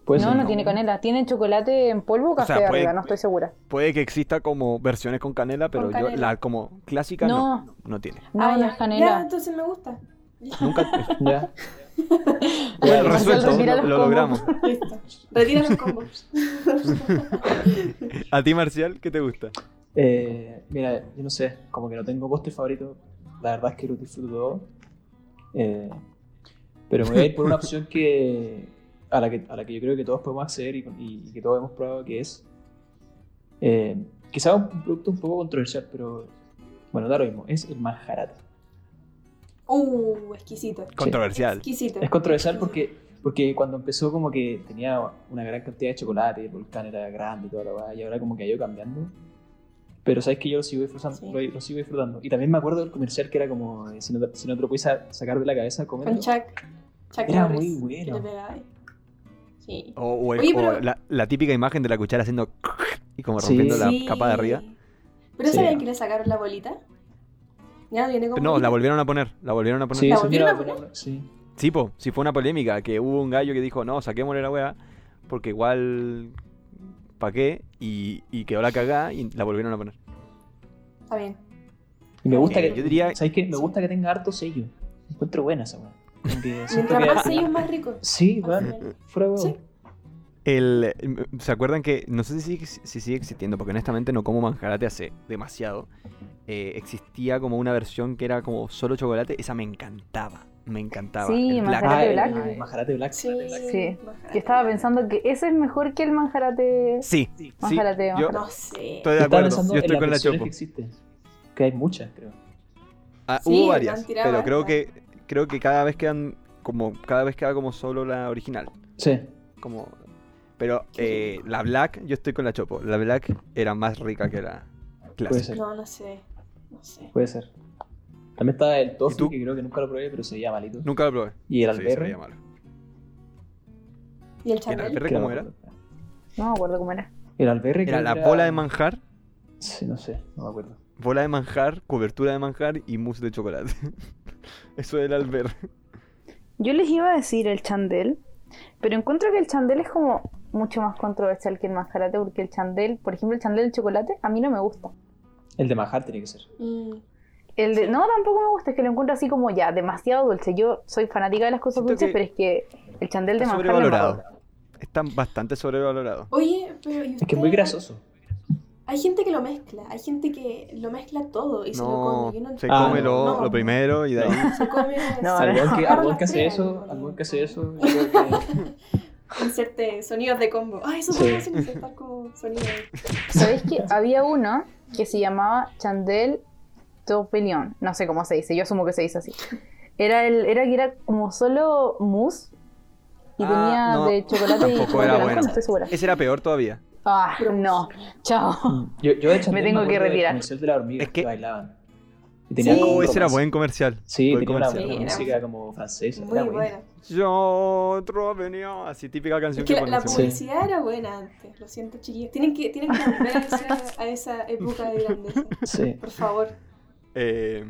Puede no, ser, no, tiene canela. Tiene chocolate en polvo o O sea, café puede- arriba, no estoy segura. Puede que exista como versiones con canela, pero Con yo canela. la como clásica no, No. no tiene. No, Ah, no es canela. Ya, entonces me gusta. Nunca. Ya. Bueno, resuelto, lo, lo logramos. Listo. Retira los combos. ¿A ti, Marcial, qué te gusta? Eh, mira, yo no sé, como que no tengo postre favorito. La verdad es que lo disfruto todo. Eh, pero me voy a ir por una opción que a, la que a la que yo creo que todos podemos acceder y, y que todos hemos probado, que es eh, quizá un producto un poco controversial, pero bueno, da lo mismo. Es el manjarate. Uh, exquisito. Controversial. Exquisito. Es controversial porque, porque cuando empezó como que tenía una gran cantidad de chocolate, el volcán era grande y toda la y ahora como que ha ido cambiando. Pero sabes que yo lo sigo disfrutando, Sí. lo, lo sigo disfrutando. Y también me acuerdo del comercial que era como, eh, si no, te- si no te lo puedes sa- sacar de la cabeza, comer. Con Chuck. Chuck Era Norris, muy bueno. Sí. O, o el- Oye, o pero- la, la típica imagen de la cuchara haciendo y como Sí. rompiendo la Sí. capa de arriba. ¿Pero Sí. saben que le sacaron la bolita? Ya no viene como. No, bolita. la volvieron a poner. La volvieron a poner. Sí, ¿La volvieron a poner? sí. Sí, po, sí fue una polémica, que hubo un gallo que dijo, no, saquémosle la weá, porque igual, ¿pa' qué? Y, y quedó la cagada y la volvieron a poner. Está bien. Y me gusta Eh, que, yo diría- ¿sabes qué? Me gusta que tenga harto sello. Encuentro buena esa siento Mientras que- más sellos, más rico. Sí, final. fuera. El, ¿Se acuerdan que, no sé si sigue, si sigue existiendo, porque honestamente no como manjarate hace demasiado, eh, existía como una versión que era como solo chocolate, esa me encantaba, me encantaba. Sí, el black. manjarate Ah, el- black. el Majarate Black. Sí. Sí. Manjarate. Yo estaba pensando que ese es mejor que el manjarate. Sí, sí, Manjarate, yo No sé. estoy de acuerdo, yo estoy con la chopo. que existen. Que hay muchas, creo. Ah, Sí, hubo varias, pero creo que creo que cada vez quedan como cada vez queda como solo la original, Sí. como pero eh, la black yo estoy con la chopo, la black era más rica que la Puede clásica. ser. No, no sé. No sé. Puede ser. También estaba el ¿Y tofu, que creo que nunca lo probé, pero se veía malito. Nunca lo probé. Y el Sí, se alberre. veía malo. ¿Y el ¿Y el alberre cómo me era? acuerdo. No me acuerdo cómo era. El alberre Era la bola de manjar, Sí, no sé, no me acuerdo. bola de manjar, cobertura de manjar y mousse de chocolate. Eso era el alberre. Yo les iba a decir el chandel, pero encuentro que el chandel es como mucho más controversial que el manjarate, porque el chandel, por ejemplo, el chandel de chocolate, a mí no me gusta. El de manjar tiene que ser. Mm, El de, no, tampoco me gusta, es que lo encuentro así como ya, demasiado dulce. Yo soy fanática de las cosas Siento dulces, pero es que el chandel de Está manjar sobrevalorado. Está bastante sobrevalorado. Oye, pero. ¿y Es que es muy grasoso. Hay gente que lo mezcla. Hay gente que lo mezcla todo y se lo come. No se Ah, come lo, no. lo primero y de ahí. Se come. No, Al no. buen que, hace eso, boludo. al buen que hace eso, Inserte sonidos de combo. Ah, eso Sí. podemos hacer insertar como sonido. ¿Sabéis que había uno que se llamaba Chandel Topelion? No sé cómo se dice, yo asumo que se dice así. Era el, era que era como solo mousse y Ah, tenía no, de chocolate y tampoco chocolate era blanco, bueno. no estoy segura. Ese era peor todavía. Ah, no. Chao. yo, yo de Chandel Me tengo que retirar. comercial de la hormiga Es que, que- bailaban. Y tenía Sí. como ese era buen comercial. Sí, buen tenía comercial. una Sí, era- música como francesa. Muy era buena. buena. Yo otro venido. Así típica Es canción que que la, la publicidad era buena antes. Lo siento, chiquillos. Tienen que, tienen que volver a esa, a esa época de grandeza. Sí. Por favor. Eh,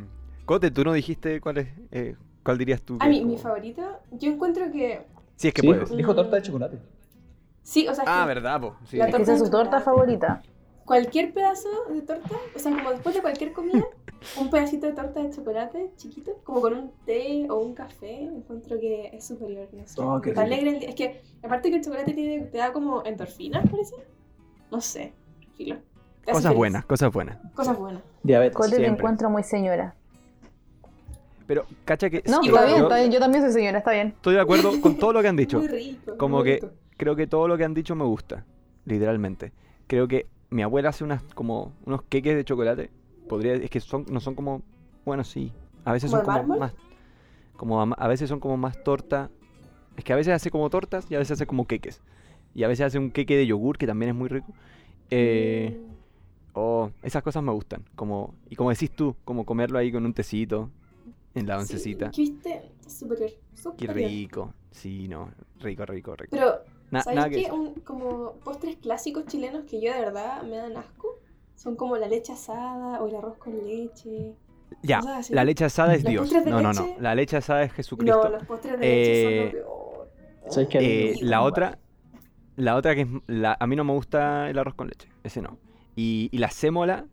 Cote, tú no dijiste cuál es. eh, ¿Cuál dirías tú? A que mí, es mi como- favorito, yo encuentro que. Si es que Sí, puedes. dijo torta de chocolate. Sí, o sea, es Ah, que verdad, po. Sí. La Es que torta esa es su torta favorita. cualquier pedazo de torta, o sea, como después de cualquier comida, un pedacito de torta de chocolate chiquito, como con un té o un café, encuentro que es superior. No sé. Oh, qué Te rico. alegra el día. Es que, aparte que el chocolate tiene, te da como endorfinas, parece. No sé. Filo. Cosas feliz. buenas, cosas buenas. Cosas buenas. Diabetes. Cote te encuentro muy señora. Pero, cacha que. No, está bien, yo está bien. Yo también soy señora, está bien. Estoy de acuerdo con todo lo que han dicho. Muy rico. Como muy que rico. creo que todo lo que han dicho me gusta, literalmente. Creo que mi abuela hace unas como unos queques de chocolate. Podría, es que son no son como, bueno, sí, a veces son ¿Como de como mármol? más como a, a veces son como más torta. Es que a veces hace como tortas y a veces hace como queques. Y a veces hace un queque de yogur que también es muy rico. Eh, Mm. Oh, esas cosas me gustan, como y como decís tú, como comerlo ahí con un tecito en la Sí, oncecita. ¿qué ¿Viste? Superior. Qué superior. rico. Sí, no, rico, rico, rico. Pero, Na- ¿sabes nada que qué? Un- como postres clásicos chilenos que yo de verdad me dan asco. Son como la leche asada o el arroz con leche. Ya, cosas así. la leche asada es ¿Los Dios. No, no, no. La leche asada es Jesucristo. No, los postres de leche Eh, son lo peor. ¿Sabes qué? Mí me Eh, la otra, la otra que es, la, a mí no me gusta el arroz con leche, ese no. Y, y la sémola,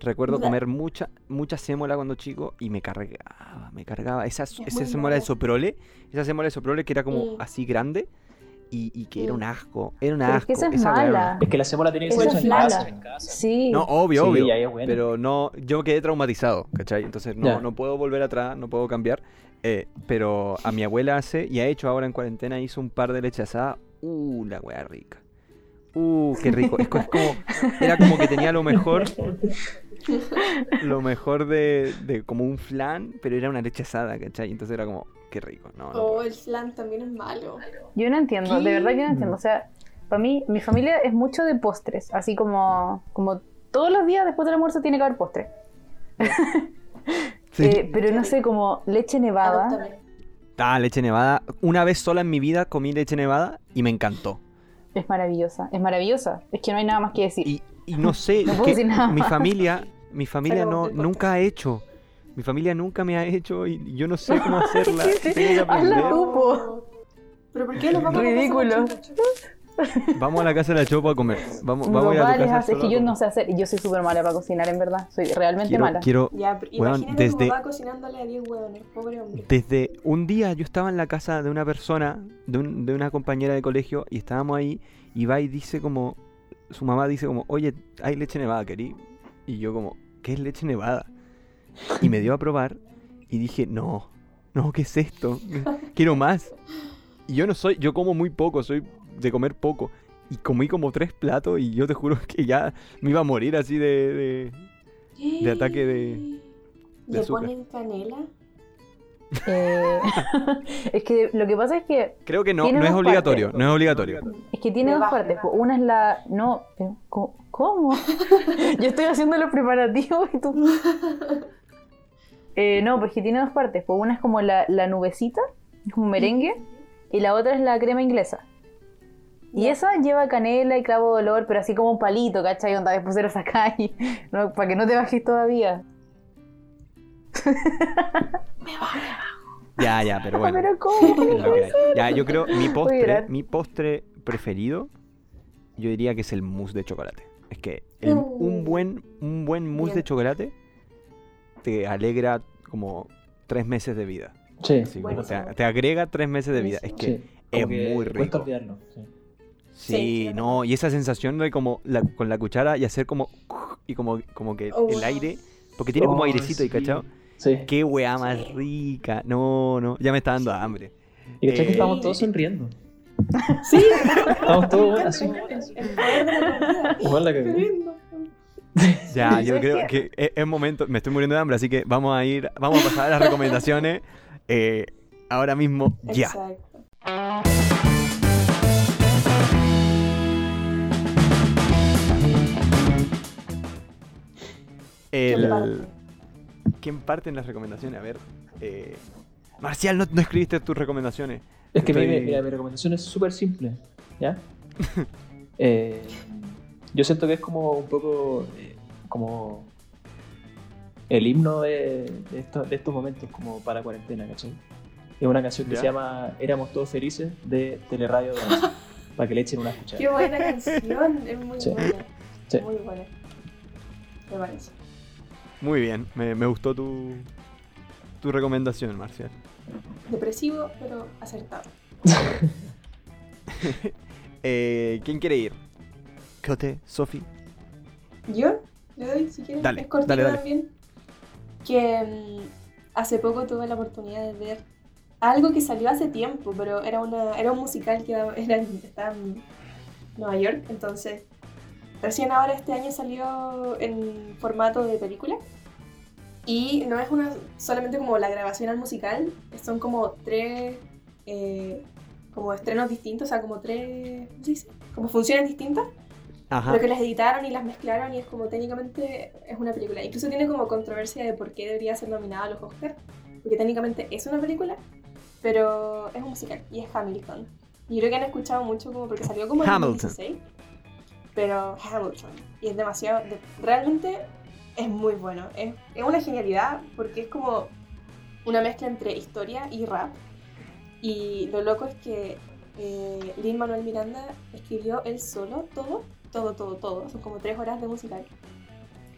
recuerdo comer mucha, mucha sémola cuando chico y me cargaba, me cargaba. Esa, Es esa sémola de soprole, esa sémola de soprole que era como Mm. así grande y, y que era un asco. Era un asco. es que esa es esa mala. no- Es que la semola tiene que ser hecha en casa. Sí. No, obvio, Sí, obvio. bueno. Pero no, yo quedé traumatizado, ¿cachai? Entonces no, no puedo volver atrás, no puedo cambiar. Eh, pero a mi abuela hace, y ha hecho ahora en cuarentena, hizo un par de leche asada. Uh, la weá rica. Uh, qué rico. Es, co- es como, era como que tenía lo mejor, lo mejor de, de como un flan, pero era una leche asada, ¿cachai? Entonces era como, qué rico. No, no Oh, puedo. el flan también es malo. Yo no entiendo, de verdad que no entiendo. O sea, para mí, mi familia es mucho de postres, así como, como todos los días después del almuerzo tiene que haber postre. Sí. Eh, pero no sé, como leche nevada. Adóptame. Ah, leche nevada. Una vez sola en mi vida comí leche nevada y me encantó. Es maravillosa, es maravillosa. Es que no hay nada más que decir. Y, y no sé, No que decir nada mi familia, mi familia no, nunca ha hecho. Mi familia nunca me ha hecho y yo no sé cómo hacerla. Hazla tú. po. ¿Pero por qué nos vamos Ridículo. a Vamos a la casa de la chopa a comer. Vamos, vamos a ir a tu casa. es que yo no sé hacer, y yo soy súper mala para cocinar, en verdad. Soy realmente Quiero, mala. quiero, Ya, a desde- cocinándole a 10 huevones, pobre hombre. desde un día yo estaba en la casa de una persona, de, un- de una compañera de colegio, y estábamos ahí, y va y dice como, su mamá dice como, oye, hay leche nevada, querí. Y yo como, ¿qué es leche nevada? Y me dio a probar, y dije, no, no, ¿qué es esto? Quiero más. Y yo no soy, yo como muy poco, soy de comer poco. Y comí como tres platos y yo te juro que ya me iba a morir así de... de- de ataque de- de ¿Le azúcar. ponen canela? Eh, es que lo que pasa es que Creo que no, no es obligatorio, partes. no es obligatorio. Es que tiene Me dos baja, partes. Una es la. No, pero ¿cómo? Yo estoy haciendo los preparativos y tú. Eh, no, pues que tiene dos partes. Pues una es como la, la nubecita, es un merengue, y la otra es la crema inglesa. Y Ya. esa lleva canela y clavo de olor, pero así como un palito, ¿cachai? Onda, después se lo sacáis, ¿no? para que no te bajes todavía. Ya, ya, pero bueno. Pero ¿cómo? es lo que hay. Ya, yo creo mi postre, mi postre preferido, yo diría que es el mousse de chocolate. Es que el- un Uh. buen, un buen mousse de chocolate te alegra como tres meses de vida. Sí, Así como te, agrega tres meses de vida. Es que sí. es que muy Cuesta rico. olvidarlo. sí. Sí, no, y esa sensación de como la- con la cuchara y hacer como y como, como que Oh. el aire, porque tiene como Oh, airecito y sí. cachao. Sí. Qué weá más Sí. rica. No, no, ya me está dando hambre. Y cachai que Eh, estamos todos sonriendo. Sí, Estamos todos así. Igual la. Ya, yo ¿Sabes creo que es, es momento, me estoy muriendo de hambre, así que vamos a ir, vamos a pasar a las recomendaciones eh, ahora mismo ya. Exacto. El, parte? ¿Quién parte en las recomendaciones? A ver, eh, Marcial, no, no escribiste tus recomendaciones. Es que mi, mira, mi recomendación es súper simple. ¿Ya? Eh, yo siento que es como un poco eh, como el himno de, de esto- de estos momentos, como para cuarentena, ¿cachai? Es una canción que ¿Ya? se llama Éramos todos felices de Teleradio para que le echen una escuchada. Qué buena canción, es muy Sí. buena. Sí. Muy buena. Me parece. Muy bien, me, me gustó tu, tu recomendación, Marcial. Depresivo, pero acertado. Eh, ¿Quién quiere ir? Cote, Sofi. ¿Yo? ¿Le doy si quieres? Dale, es cortito dale, dale. también. Que mm, hace poco tuve la oportunidad de ver algo que salió hace tiempo, pero era, una, era un musical que era, estaba en Nueva York, entonces recién ahora este año salió en formato de película. Y no es una solamente como la grabación al musical, son como tres eh, como estrenos distintos, o sea, como tres, ¿cómo se dice? Como funciones distintas. Ajá. Pero que las editaron y las mezclaron y es como técnicamente es una película. Incluso tiene como controversia de por qué debería ser nominada a los Oscars. Porque técnicamente es una película, pero es un musical y es Hamilton. Y creo que han escuchado mucho como porque salió como en Hamilton. 2016. Pero Hamilton. Y es demasiado... de- realmente es muy bueno. Es, es una genialidad porque es como una mezcla entre historia y rap. Y lo loco es que eh, Lin Manuel Miranda escribió él solo todo, todo, todo, todo. Son como tres horas de musical.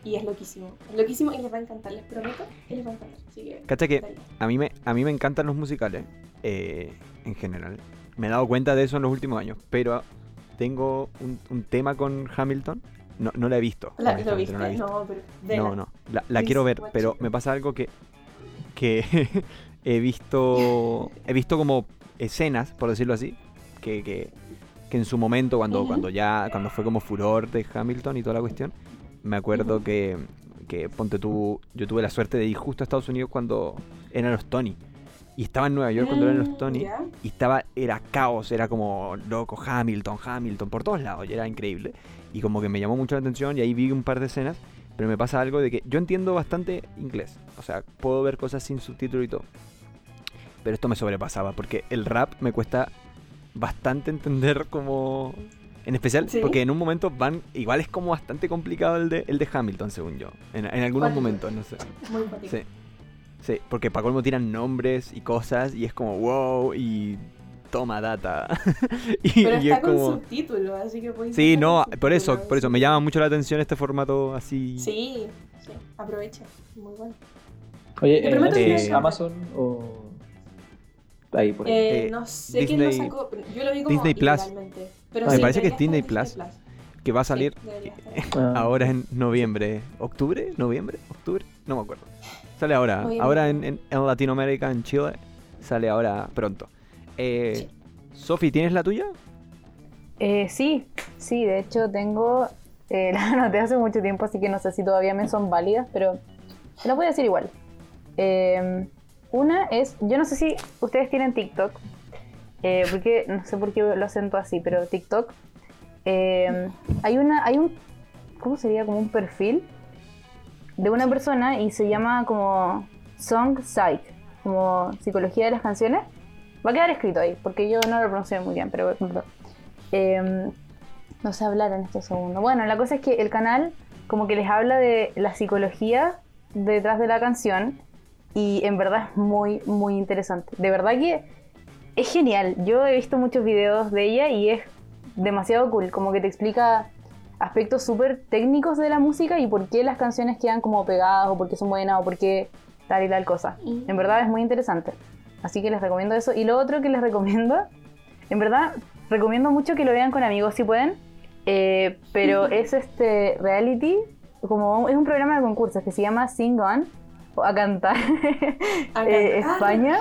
Y es loquísimo. Es loquísimo y les va a encantar, les prometo que les va a encantar. Así que. Cacha que dale. a mí me, a mí me encantan los musicales, eh, en general. me he dado cuenta de eso en los últimos años, pero tengo un, un tema con Hamilton. No, no la he visto. La- ¿Lo honestamente, viste? no la he visto. No, pero. vela. No, no. La, quiero ver, pero me pasa algo que. que he visto. He visto como escenas, por decirlo así. Que, que, que en su momento, cuando, cuando ya. Cuando fue como furor de Hamilton y toda la cuestión. Me acuerdo que. Que ponte tú. Yo tuve la suerte de ir justo a Estados Unidos cuando eran los Tony. Y estaba en Nueva York cuando eran los Mm, Tony. Y estaba, era caos, era como loco, Hamilton, Hamilton, por todos lados, y era increíble. Y como que me llamó mucho la atención y ahí vi un par de escenas, pero me pasa algo de que yo entiendo bastante inglés, o sea, puedo ver cosas sin subtítulo y todo. Pero esto me sobrepasaba, porque el rap me cuesta bastante entender como... En especial Sí. porque en un momento van, igual es como bastante complicado el de, el de Hamilton, según yo, en, en algunos momentos, no sé. Muy. Sí. Sí, porque para colmo tiran nombres y cosas y es como wow y toma data. y, Pero y está es con como. subtítulos, así que puedes Sí, no, por eso, por eso me sí. llama mucho la atención este formato así. Sí, sí, aprovecha. Muy bueno. Oye, Te ¿en prometo que no- Amazon o ahí por ahí? Eh, Eh, no sé quién Disney- lo sacó. Yo lo vi como Disney Plus. Pero Me sí, parece que es Disney estar en que va a salir Sí. Ah. ahora en noviembre. ¿Octubre? ¿Noviembre? ¿Octubre? No me acuerdo. Sale ahora. Ahora en, en, en Latinoamérica, en Chile. Sale ahora pronto. Eh, Sofi, ¿tienes la tuya? Eh, sí, sí, de hecho tengo, eh, la anoté hace mucho tiempo, así que no sé si todavía me son válidas, pero te las voy a decir igual. Eh, una es, yo no sé si ustedes tienen TikTok, eh, porque no sé por qué lo acento así, pero TikTok, eh, hay una, hay un, ¿cómo sería? Como un perfil de una persona y se llama como Song Psych, como psicología de las canciones. Va a quedar escrito ahí, porque yo no lo pronuncio muy bien, pero eh, no sé hablar en este segundo. Bueno, la cosa es que el canal como que les habla de la psicología detrás de la canción y en verdad es muy, muy interesante. De verdad que es genial. Yo he visto muchos videos de ella y es demasiado cool, como que te explica aspectos súper técnicos de la música y por qué las canciones quedan como pegadas o por qué son buenas o por qué tal y tal cosa. En verdad es muy interesante. Así que les recomiendo eso. Y lo otro que les recomiendo, en verdad, recomiendo mucho que lo vean con amigos si pueden. eh, pero es este reality, como es un programa de concursos que se llama Sing On, o a cantar, A eh, cantar. España,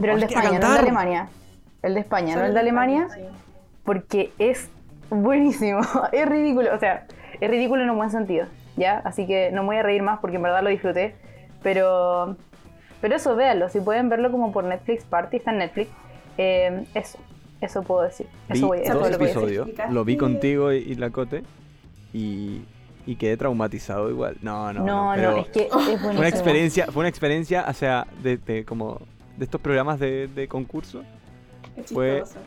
pero el de España, no el de. Alemania. El de España, no el de Alemania, sí. porque es buenísimo, es ridículo, o sea, es ridículo en un buen sentido, ¿ya? Así que no me voy a reír más porque en verdad lo disfruté, pero, pero eso, véanlo, si pueden verlo como por Netflix Party, está en Netflix, eh, eso, eso puedo decir, Vi eso voy a eso dos es lo que voy a decir. episodios. Lo vi contigo y, y la Cote. Y, y quedé traumatizado igual. No, no, No, no. no, pero es que es buenísimo. fue una experiencia, fue una experiencia, o sea, de, de como de estos programas de, de concurso, Es Fue- chistoso.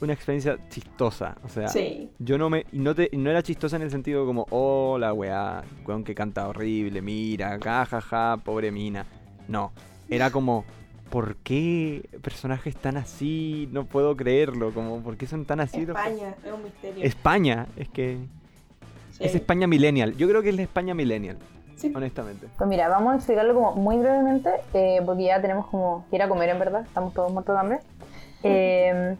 Una experiencia chistosa, o sea, Sí. yo no me y no te no era chistosa en el sentido como, "Oh, la weá, weón que canta horrible, mira, jajaja, pobre mina." No, era como ¿Por qué personajes tan así? No puedo creerlo. Como, ¿Por qué son tan así? España, es un misterio. España, es que Sí. es España millennial. Yo creo que es la España millennial, Sí. honestamente. Pues mira, vamos a explicarlo como muy brevemente, eh, porque ya tenemos como que ir a comer en verdad, estamos todos muertos de hambre. Eh,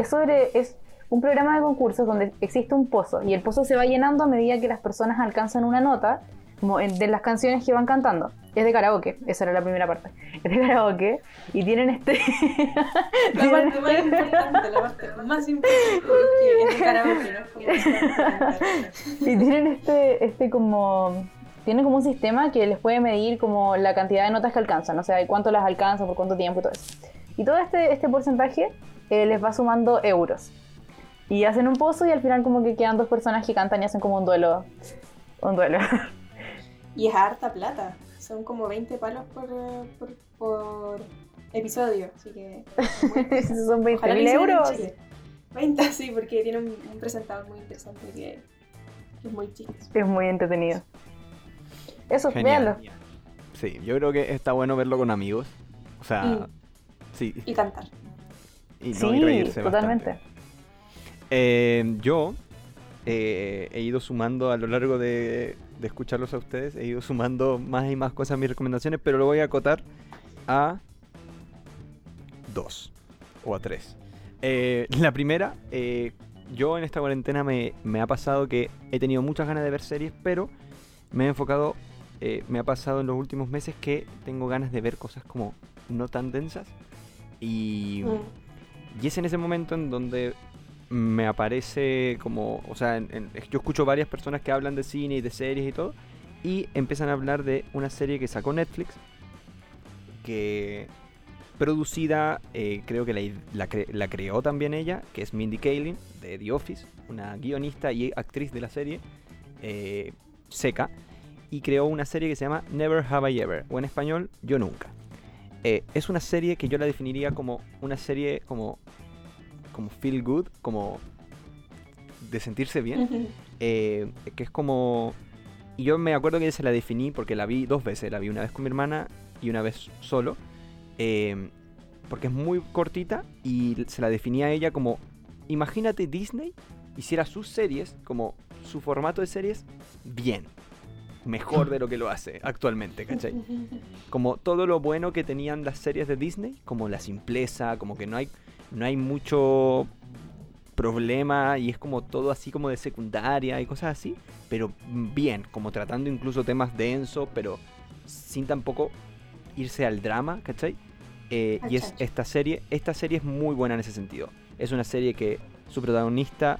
es sobre, es un programa de concursos donde existe un pozo y el pozo se va llenando a medida que las personas alcanzan una nota como de las canciones que van cantando. Es de karaoke, esa era la primera parte. Es de karaoke y tienen este... La parte más importante, la parte más importante, porque es de karaoke, ¿no? Es como cantar. y tienen este, este como tienen como un sistema que les puede medir como la cantidad de notas que alcanzan, o sea, cuánto las alcanzan, por cuánto tiempo y todo eso. Y todo este, este porcentaje eh, les va sumando euros. Y hacen un pozo y al final como que quedan dos personas que cantan y hacen como un duelo. Un duelo. Y es harta plata. Son como 20 palos por, por, por episodio. Así que. Son 20 Ojalá lo mil euros. Chile. 20, sí, porque tiene un, un presentador muy interesante que, que es muy chistoso. Es muy entretenido. Eso, Genial. véanlo. Sí, yo creo que está bueno verlo con amigos. O sea, sí. Y cantar. Y, no, y Sí, reírse totalmente. bastante. Eh, yo eh, he ido sumando a lo largo de, de escucharlos a ustedes, he ido sumando más y más cosas a mis recomendaciones, pero lo voy a acotar a dos o a tres. Eh, la primera, eh, yo en esta cuarentena me, me ha pasado que he tenido muchas ganas de ver series, pero me he enfocado, eh, me ha pasado en los últimos meses que tengo ganas de ver cosas como no tan densas. Y, Mm. Y es en ese momento en donde me aparece como, o sea, en- yo escucho varias personas que hablan de cine y de series y todo, y empiezan a hablar de una serie que sacó Netflix, que producida, eh, creo que la, la creó también ella, que es Mindy Kaling, de The Office, una guionista y actriz de la serie, eh, seca, y creó una serie que se llama Never Have I Ever, o en español, Yo Nunca. Eh, es una serie que yo la definiría como una serie como, como feel good, como de sentirse bien, eh, que es como... Y yo me acuerdo que se la definí porque la vi dos veces, la vi una vez con mi hermana y una vez solo, eh, porque es muy cortita y se la definía a ella como, imagínate Disney hiciera sus series, como su formato de series, bien, mejor de lo que lo hace actualmente, ¿cachai? como todo lo bueno que tenían las series de Disney, como la simpleza, como que no hay, no hay mucho problema y es como todo así como de secundaria y cosas así, pero bien, como tratando incluso temas densos, pero sin tampoco irse al drama, ¿cachai? Eh, y es esta serie, esta serie es muy buena en ese sentido. Es una serie que su protagonista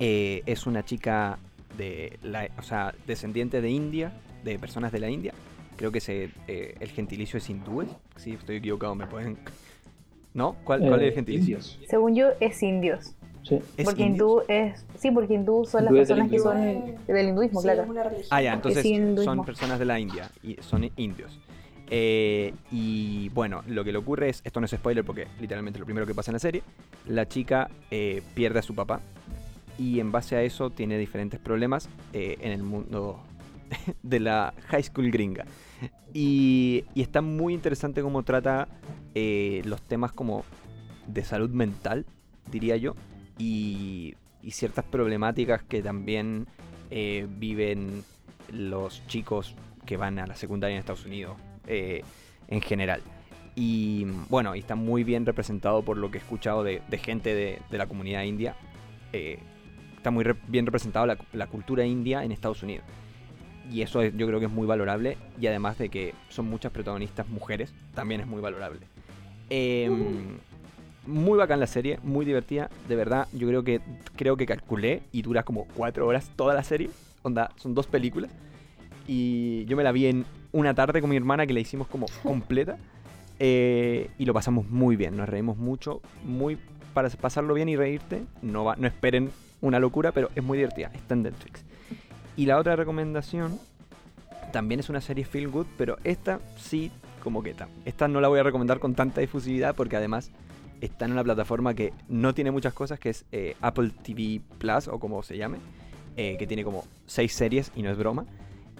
eh, es una chica de la, o sea, descendiente de India, de personas de la India. Creo que se, eh, el gentilicio es hindúes. Si estoy equivocado, me pueden. ¿No? ¿Cuál, cuál es el Eh, gentilicio? indios. Según yo, es indios. Sí. ¿Es porque indios? hindú es. Sí, porque hindú son las Hindú del personas que son del hinduismo, Sí, claro. Ah, ya, entonces sí, son personas de la India y son indios. Eh, y bueno, lo que le ocurre es, esto no es spoiler porque literalmente lo primero que pasa en la serie, la chica eh, pierde a su papá y en base a eso tiene diferentes problemas eh, en el mundo de la high school gringa. Y, está muy interesante cómo trata eh, los temas como de salud mental, diría yo, y, ciertas problemáticas que también eh, viven los chicos que van a la secundaria en Estados Unidos en general. Y bueno, está muy bien representado por lo que he escuchado de, gente de la comunidad india. Está muy re- bien representado la, la cultura india en Estados Unidos. Y eso es- yo creo que es muy valorable. Y además de que son muchas protagonistas mujeres, también es muy valorable. Em, muy bacán la serie, muy divertida. De verdad, yo creo que creo que calculé y dura como cuatro horas toda la serie. Onda, son dos películas. Y yo me la vi en una tarde con mi hermana que la hicimos como completa. Eh, y lo pasamos muy bien, nos reímos mucho. Muy para pasarlo bien y reírte. No, va, no esperen una locura, pero es muy divertida. Está en Netflix. Y la otra recomendación también es una serie feel good, pero esta sí como que está. Esta no la voy a recomendar con tanta difusividad porque además está en una plataforma que no tiene muchas cosas, que es eh, Apple TV Plus o como se llame, eh, que tiene como seis series y no es broma.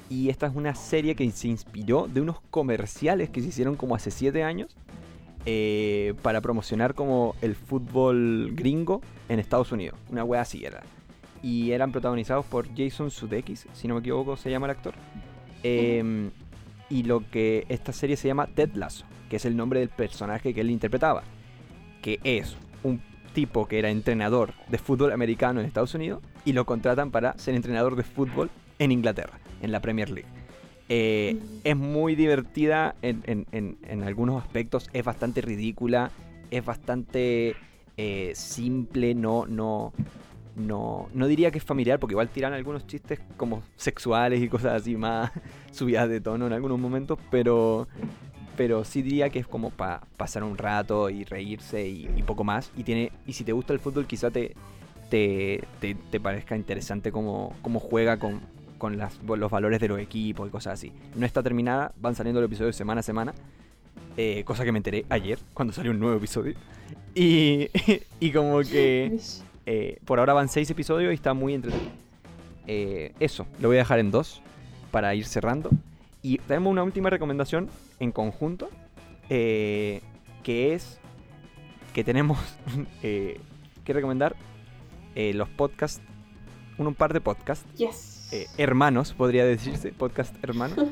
Y esta es una serie que se inspiró de unos comerciales que se hicieron como hace siete años eh, para promocionar como el fútbol gringo en Estados Unidos. Una wea así era. Y eran protagonizados por Jason Sudeikis, si no me equivoco se llama el actor. Em, y lo que esta serie se llama Ted Lasso, que es el nombre del personaje que él interpretaba. Que es un tipo que era entrenador de fútbol americano en Estados Unidos y lo contratan para ser entrenador de fútbol en Inglaterra, en la Premier League. Eh, es muy divertida en, en- en- en algunos aspectos, es bastante ridícula, es bastante eh, simple, no, no, no, no diría que es familiar, porque igual tiran algunos chistes como sexuales y cosas así más subidas de tono en algunos momentos, pero, pero sí diría que es como para pasar un rato y reírse y, poco más. Y tiene y si te gusta el fútbol, quizá te, te, te, te parezca interesante cómo, cómo juega con, con las, los valores de los equipos y cosas así. No está terminada, van saliendo los episodios semana a semana. eh, cosa que me enteré ayer cuando salió un nuevo episodio. Y, y como que eh, por ahora van seis episodios y está muy entretenido. Eh, eso, lo voy a dejar en dos para ir cerrando. Y tenemos una última recomendación en conjunto, eh, que es que tenemos que recomendar los podcasts, un, un par de podcasts Yes. Eh, hermanos, podría decirse, podcast hermanos.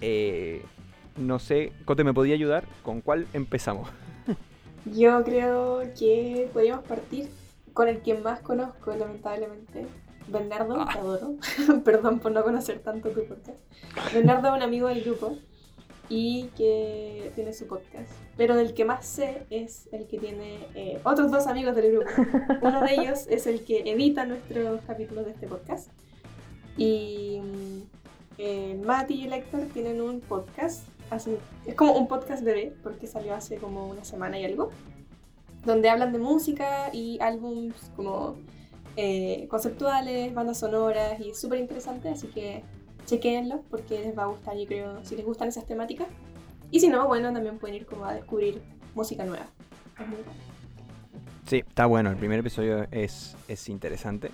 Eh, no sé, Cote, ¿me podía ayudar? ¿Con cuál empezamos? Yo creo que podríamos partir con el que más conozco, lamentablemente. Bernardo, Ah. te adoro. Perdón por no conocer tanto tu podcast. Bernardo es un amigo del grupo y que tiene su podcast. Pero del que más sé es el que tiene eh, otros dos amigos del grupo. Uno de ellos es el que edita nuestros capítulos de este podcast. Y mm, eh, Mati y el Héctor tienen un podcast. hace- es como un podcast bebé, porque salió hace como una semana y algo. Donde hablan de música y álbums como eh, conceptuales, bandas sonoras y es súper interesante. Así que chequéenlo porque les va a gustar, yo creo, si les gustan esas temáticas. Y si no, bueno, también pueden ir como a descubrir música nueva. Sí, está bueno. El primer episodio es, es interesante.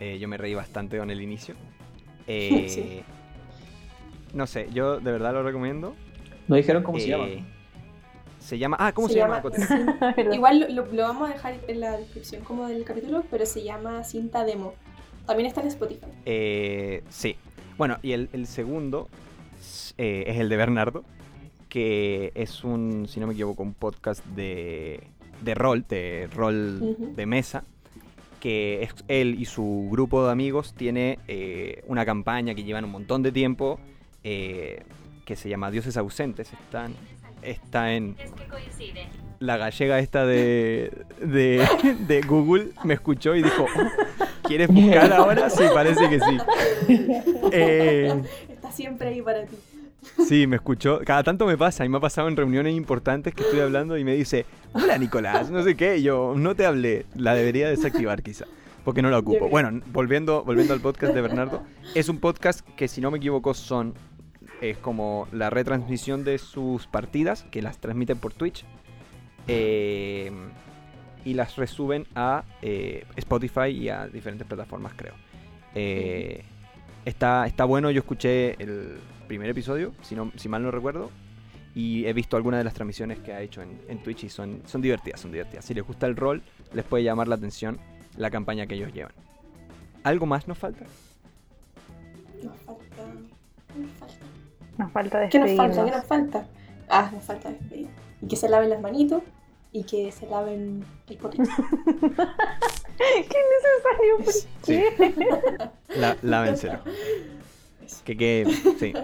Eh, yo me reí bastante con el inicio. Eh, Sí. No sé, yo de verdad lo recomiendo. ¿No dijeron cómo se Eh, llama? Se llama. Ah, ¿cómo se, llama? Cote? sí. Igual lo, lo- lo vamos a dejar en la descripción como del capítulo, pero se llama Cinta Demo. También está en Spotify. Eh, sí. Bueno, y el, el segundo eh, es el de Bernardo, que es un, si no me equivoco, un podcast de, de rol, de rol de mesa, que es él y su grupo de amigos tiene eh, una campaña que llevan un montón de tiempo, eh, que se llama Dioses Ausentes. Están, está en la gallega esta de, de, de Google, me escuchó y dijo, "Oh, ¿quieres buscar ahora? Sí, parece que sí. Eh, Está siempre ahí para ti. Sí, me escuchó. Cada tanto me pasa, y me ha pasado en reuniones importantes que estoy hablando y me dice, hola Nicolás, no sé qué, yo no te hablé, la debería desactivar quizá, porque no la ocupo. Bueno, volviendo, volviendo al podcast de Bernardo, es un podcast que si no me equivoco son, es como la retransmisión de sus partidas, que las transmiten por Twitch, eh, y las resuben a eh, Spotify y a diferentes plataformas, creo. Eh, está, está bueno, yo escuché el primer episodio, si, no, si mal no recuerdo, y he visto algunas de las transmisiones que ha hecho en, en Twitch y son, son divertidas, son divertidas. Si les gusta el rol, les puede llamar la atención la campaña que ellos llevan. ¿Algo más nos falta? Nos falta. Nos falta. Nos falta ¿Qué nos falta? ¿Qué nos falta? Ah, nos falta despedir. Y que se laven las manitos y que se laven el potito. ¿Qué necesario? ¿Por Sí. qué? La, lávenselo. Que, que sí.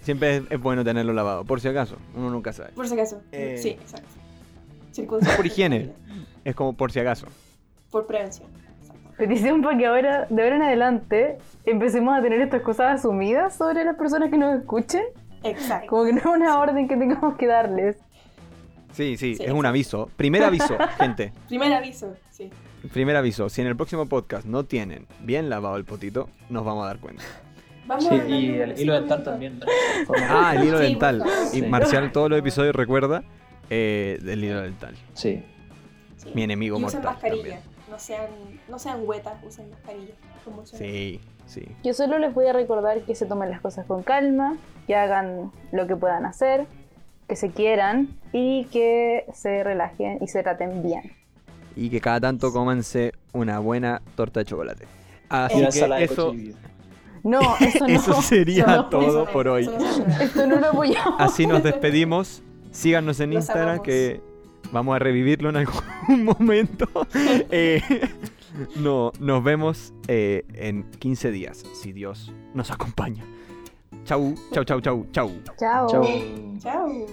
Siempre es, es bueno tenerlo lavado, por si acaso. Uno nunca sabe. Por si acaso. Eh. Sí, exacto. Circunstancias Por higiene. Es como por si acaso. Por prevención. Petición para que ahora, de ahora en adelante, empecemos a tener estas cosas asumidas sobre las personas que nos escuchen. Exacto. Como que no es una orden que tengamos que darles. Sí, sí, Sí, es un aviso. Primer aviso, gente. Primer aviso, sí. Primer aviso. Si en el próximo podcast no tienen bien lavado el potito, nos vamos a dar cuenta. Vamos Sí, a hablar y el hilo dental minutos. también. Ah, el hilo Sí, dental. Y Sí. Marcial todos los episodios recuerda eh, del hilo dental. Sí. Sí. Mi enemigo y usen mortal. mascarilla. también. No sean, no sean huetas, usen mascarilla. Como. Sí, sí. Yo solo les voy a recordar que se tomen las cosas con calma, que hagan lo que puedan hacer, que se quieran y que se relajen y se traten bien. Y que cada tanto cómanse una buena torta de chocolate. Así Y una que eso. No, eso no. eso sería no, todo Eso no, por hoy. Esto no lo apoyamos. Así nos despedimos. Síganos en Los Instagram amamos. que vamos a revivirlo en algún momento. Eh, no, nos vemos eh, en 15 días, si Dios nos acompaña. Chau, chau, chau, chau, chau. Chao. Chao.